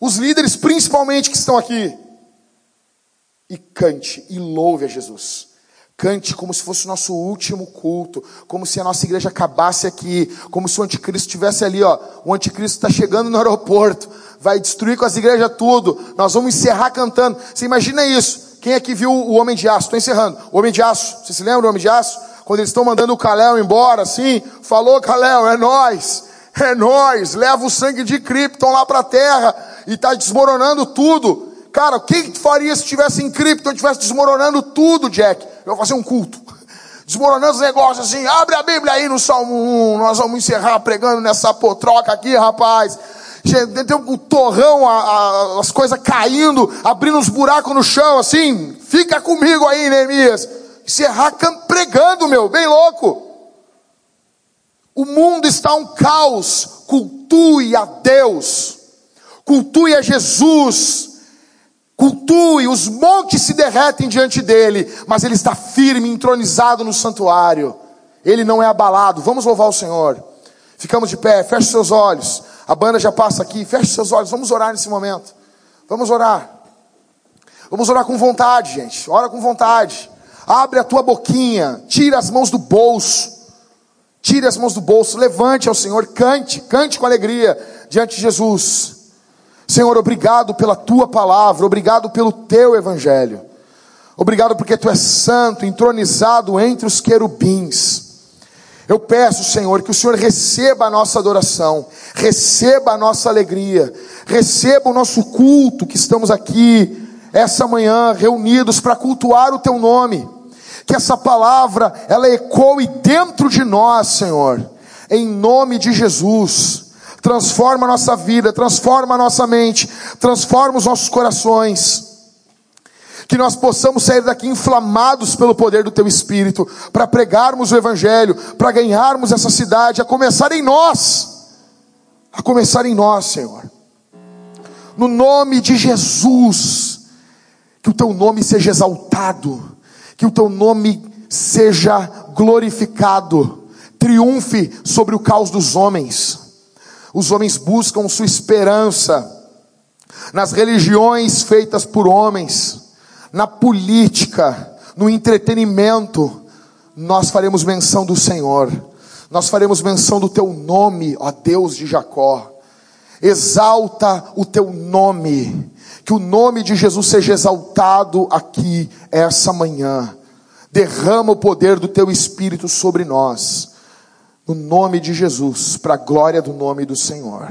Os líderes, principalmente, que estão aqui. E cante e louve a Jesus. Cante como se fosse o nosso último culto, como se a nossa igreja acabasse aqui, como se o anticristo estivesse ali, ó. O anticristo está chegando no aeroporto, vai destruir com as igrejas tudo. Nós vamos encerrar cantando. Você imagina isso? Quem é que viu o Homem de Aço? Estou encerrando. O Homem de Aço. Você se lembra do Homem de Aço? Quando eles estão mandando o Caléu embora, assim, falou Caléu, é nós, é nós. Leva o sangue de Krypton lá para a terra e está desmoronando tudo. Cara, o que, que tu faria se estivesse em Krypton, estivesse desmoronando tudo, Jack? Eu vou fazer um culto. Desmoronando os negócios assim, abre a Bíblia aí no Salmo 1, nós vamos encerrar pregando nessa potroca aqui, rapaz. Tem o torrão, a, a, as coisas caindo, abrindo uns buracos no chão, assim. Fica comigo aí, Neemias. Encerrar pregando, meu, bem louco. O mundo está um caos. Cultue a Deus. Cultue a Jesus cultue, os montes se derretem diante dele, mas ele está firme, entronizado no santuário. Ele não é abalado. Vamos louvar o Senhor. Ficamos de pé, feche seus olhos. A banda já passa aqui, feche seus olhos. Vamos orar nesse momento. Vamos orar. Vamos orar com vontade, gente. Ora com vontade. Abre a tua boquinha, tira as mãos do bolso. Tire as mãos do bolso, levante ao Senhor, cante, cante com alegria diante de Jesus. Senhor, obrigado pela tua palavra, obrigado pelo teu evangelho. Obrigado porque tu és santo, entronizado entre os querubins. Eu peço, Senhor, que o Senhor receba a nossa adoração, receba a nossa alegria, receba o nosso culto que estamos aqui essa manhã reunidos para cultuar o teu nome. Que essa palavra ela ecoe dentro de nós, Senhor. Em nome de Jesus. Transforma a nossa vida, transforma a nossa mente, transforma os nossos corações que nós possamos sair daqui inflamados pelo poder do Teu Espírito, para pregarmos o Evangelho, para ganharmos essa cidade, a começar em nós, a começar em nós, Senhor. No nome de Jesus, que o Teu nome seja exaltado, que o Teu nome seja glorificado, triunfe sobre o caos dos homens. Os homens buscam sua esperança nas religiões feitas por homens na política, no entretenimento, nós faremos menção do Senhor, nós faremos menção do teu nome, ó Deus de Jacó. Exalta o teu nome, que o nome de Jesus seja exaltado aqui, essa manhã. Derrama o poder do teu Espírito sobre nós, no nome de Jesus, para a glória do nome do Senhor.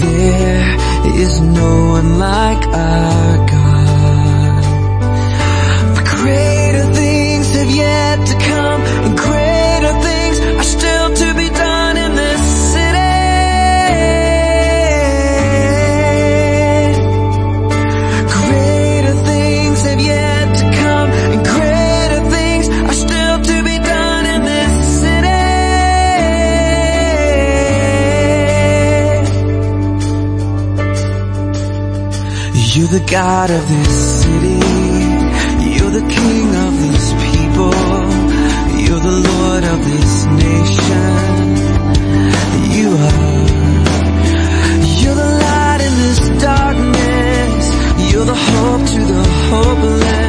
There is no one like our God. For greater things have yet to come, You're the God of this city. You're the King of these people. You're the Lord of this nation. You are. You're the light in this darkness. You're the hope to the hopeless.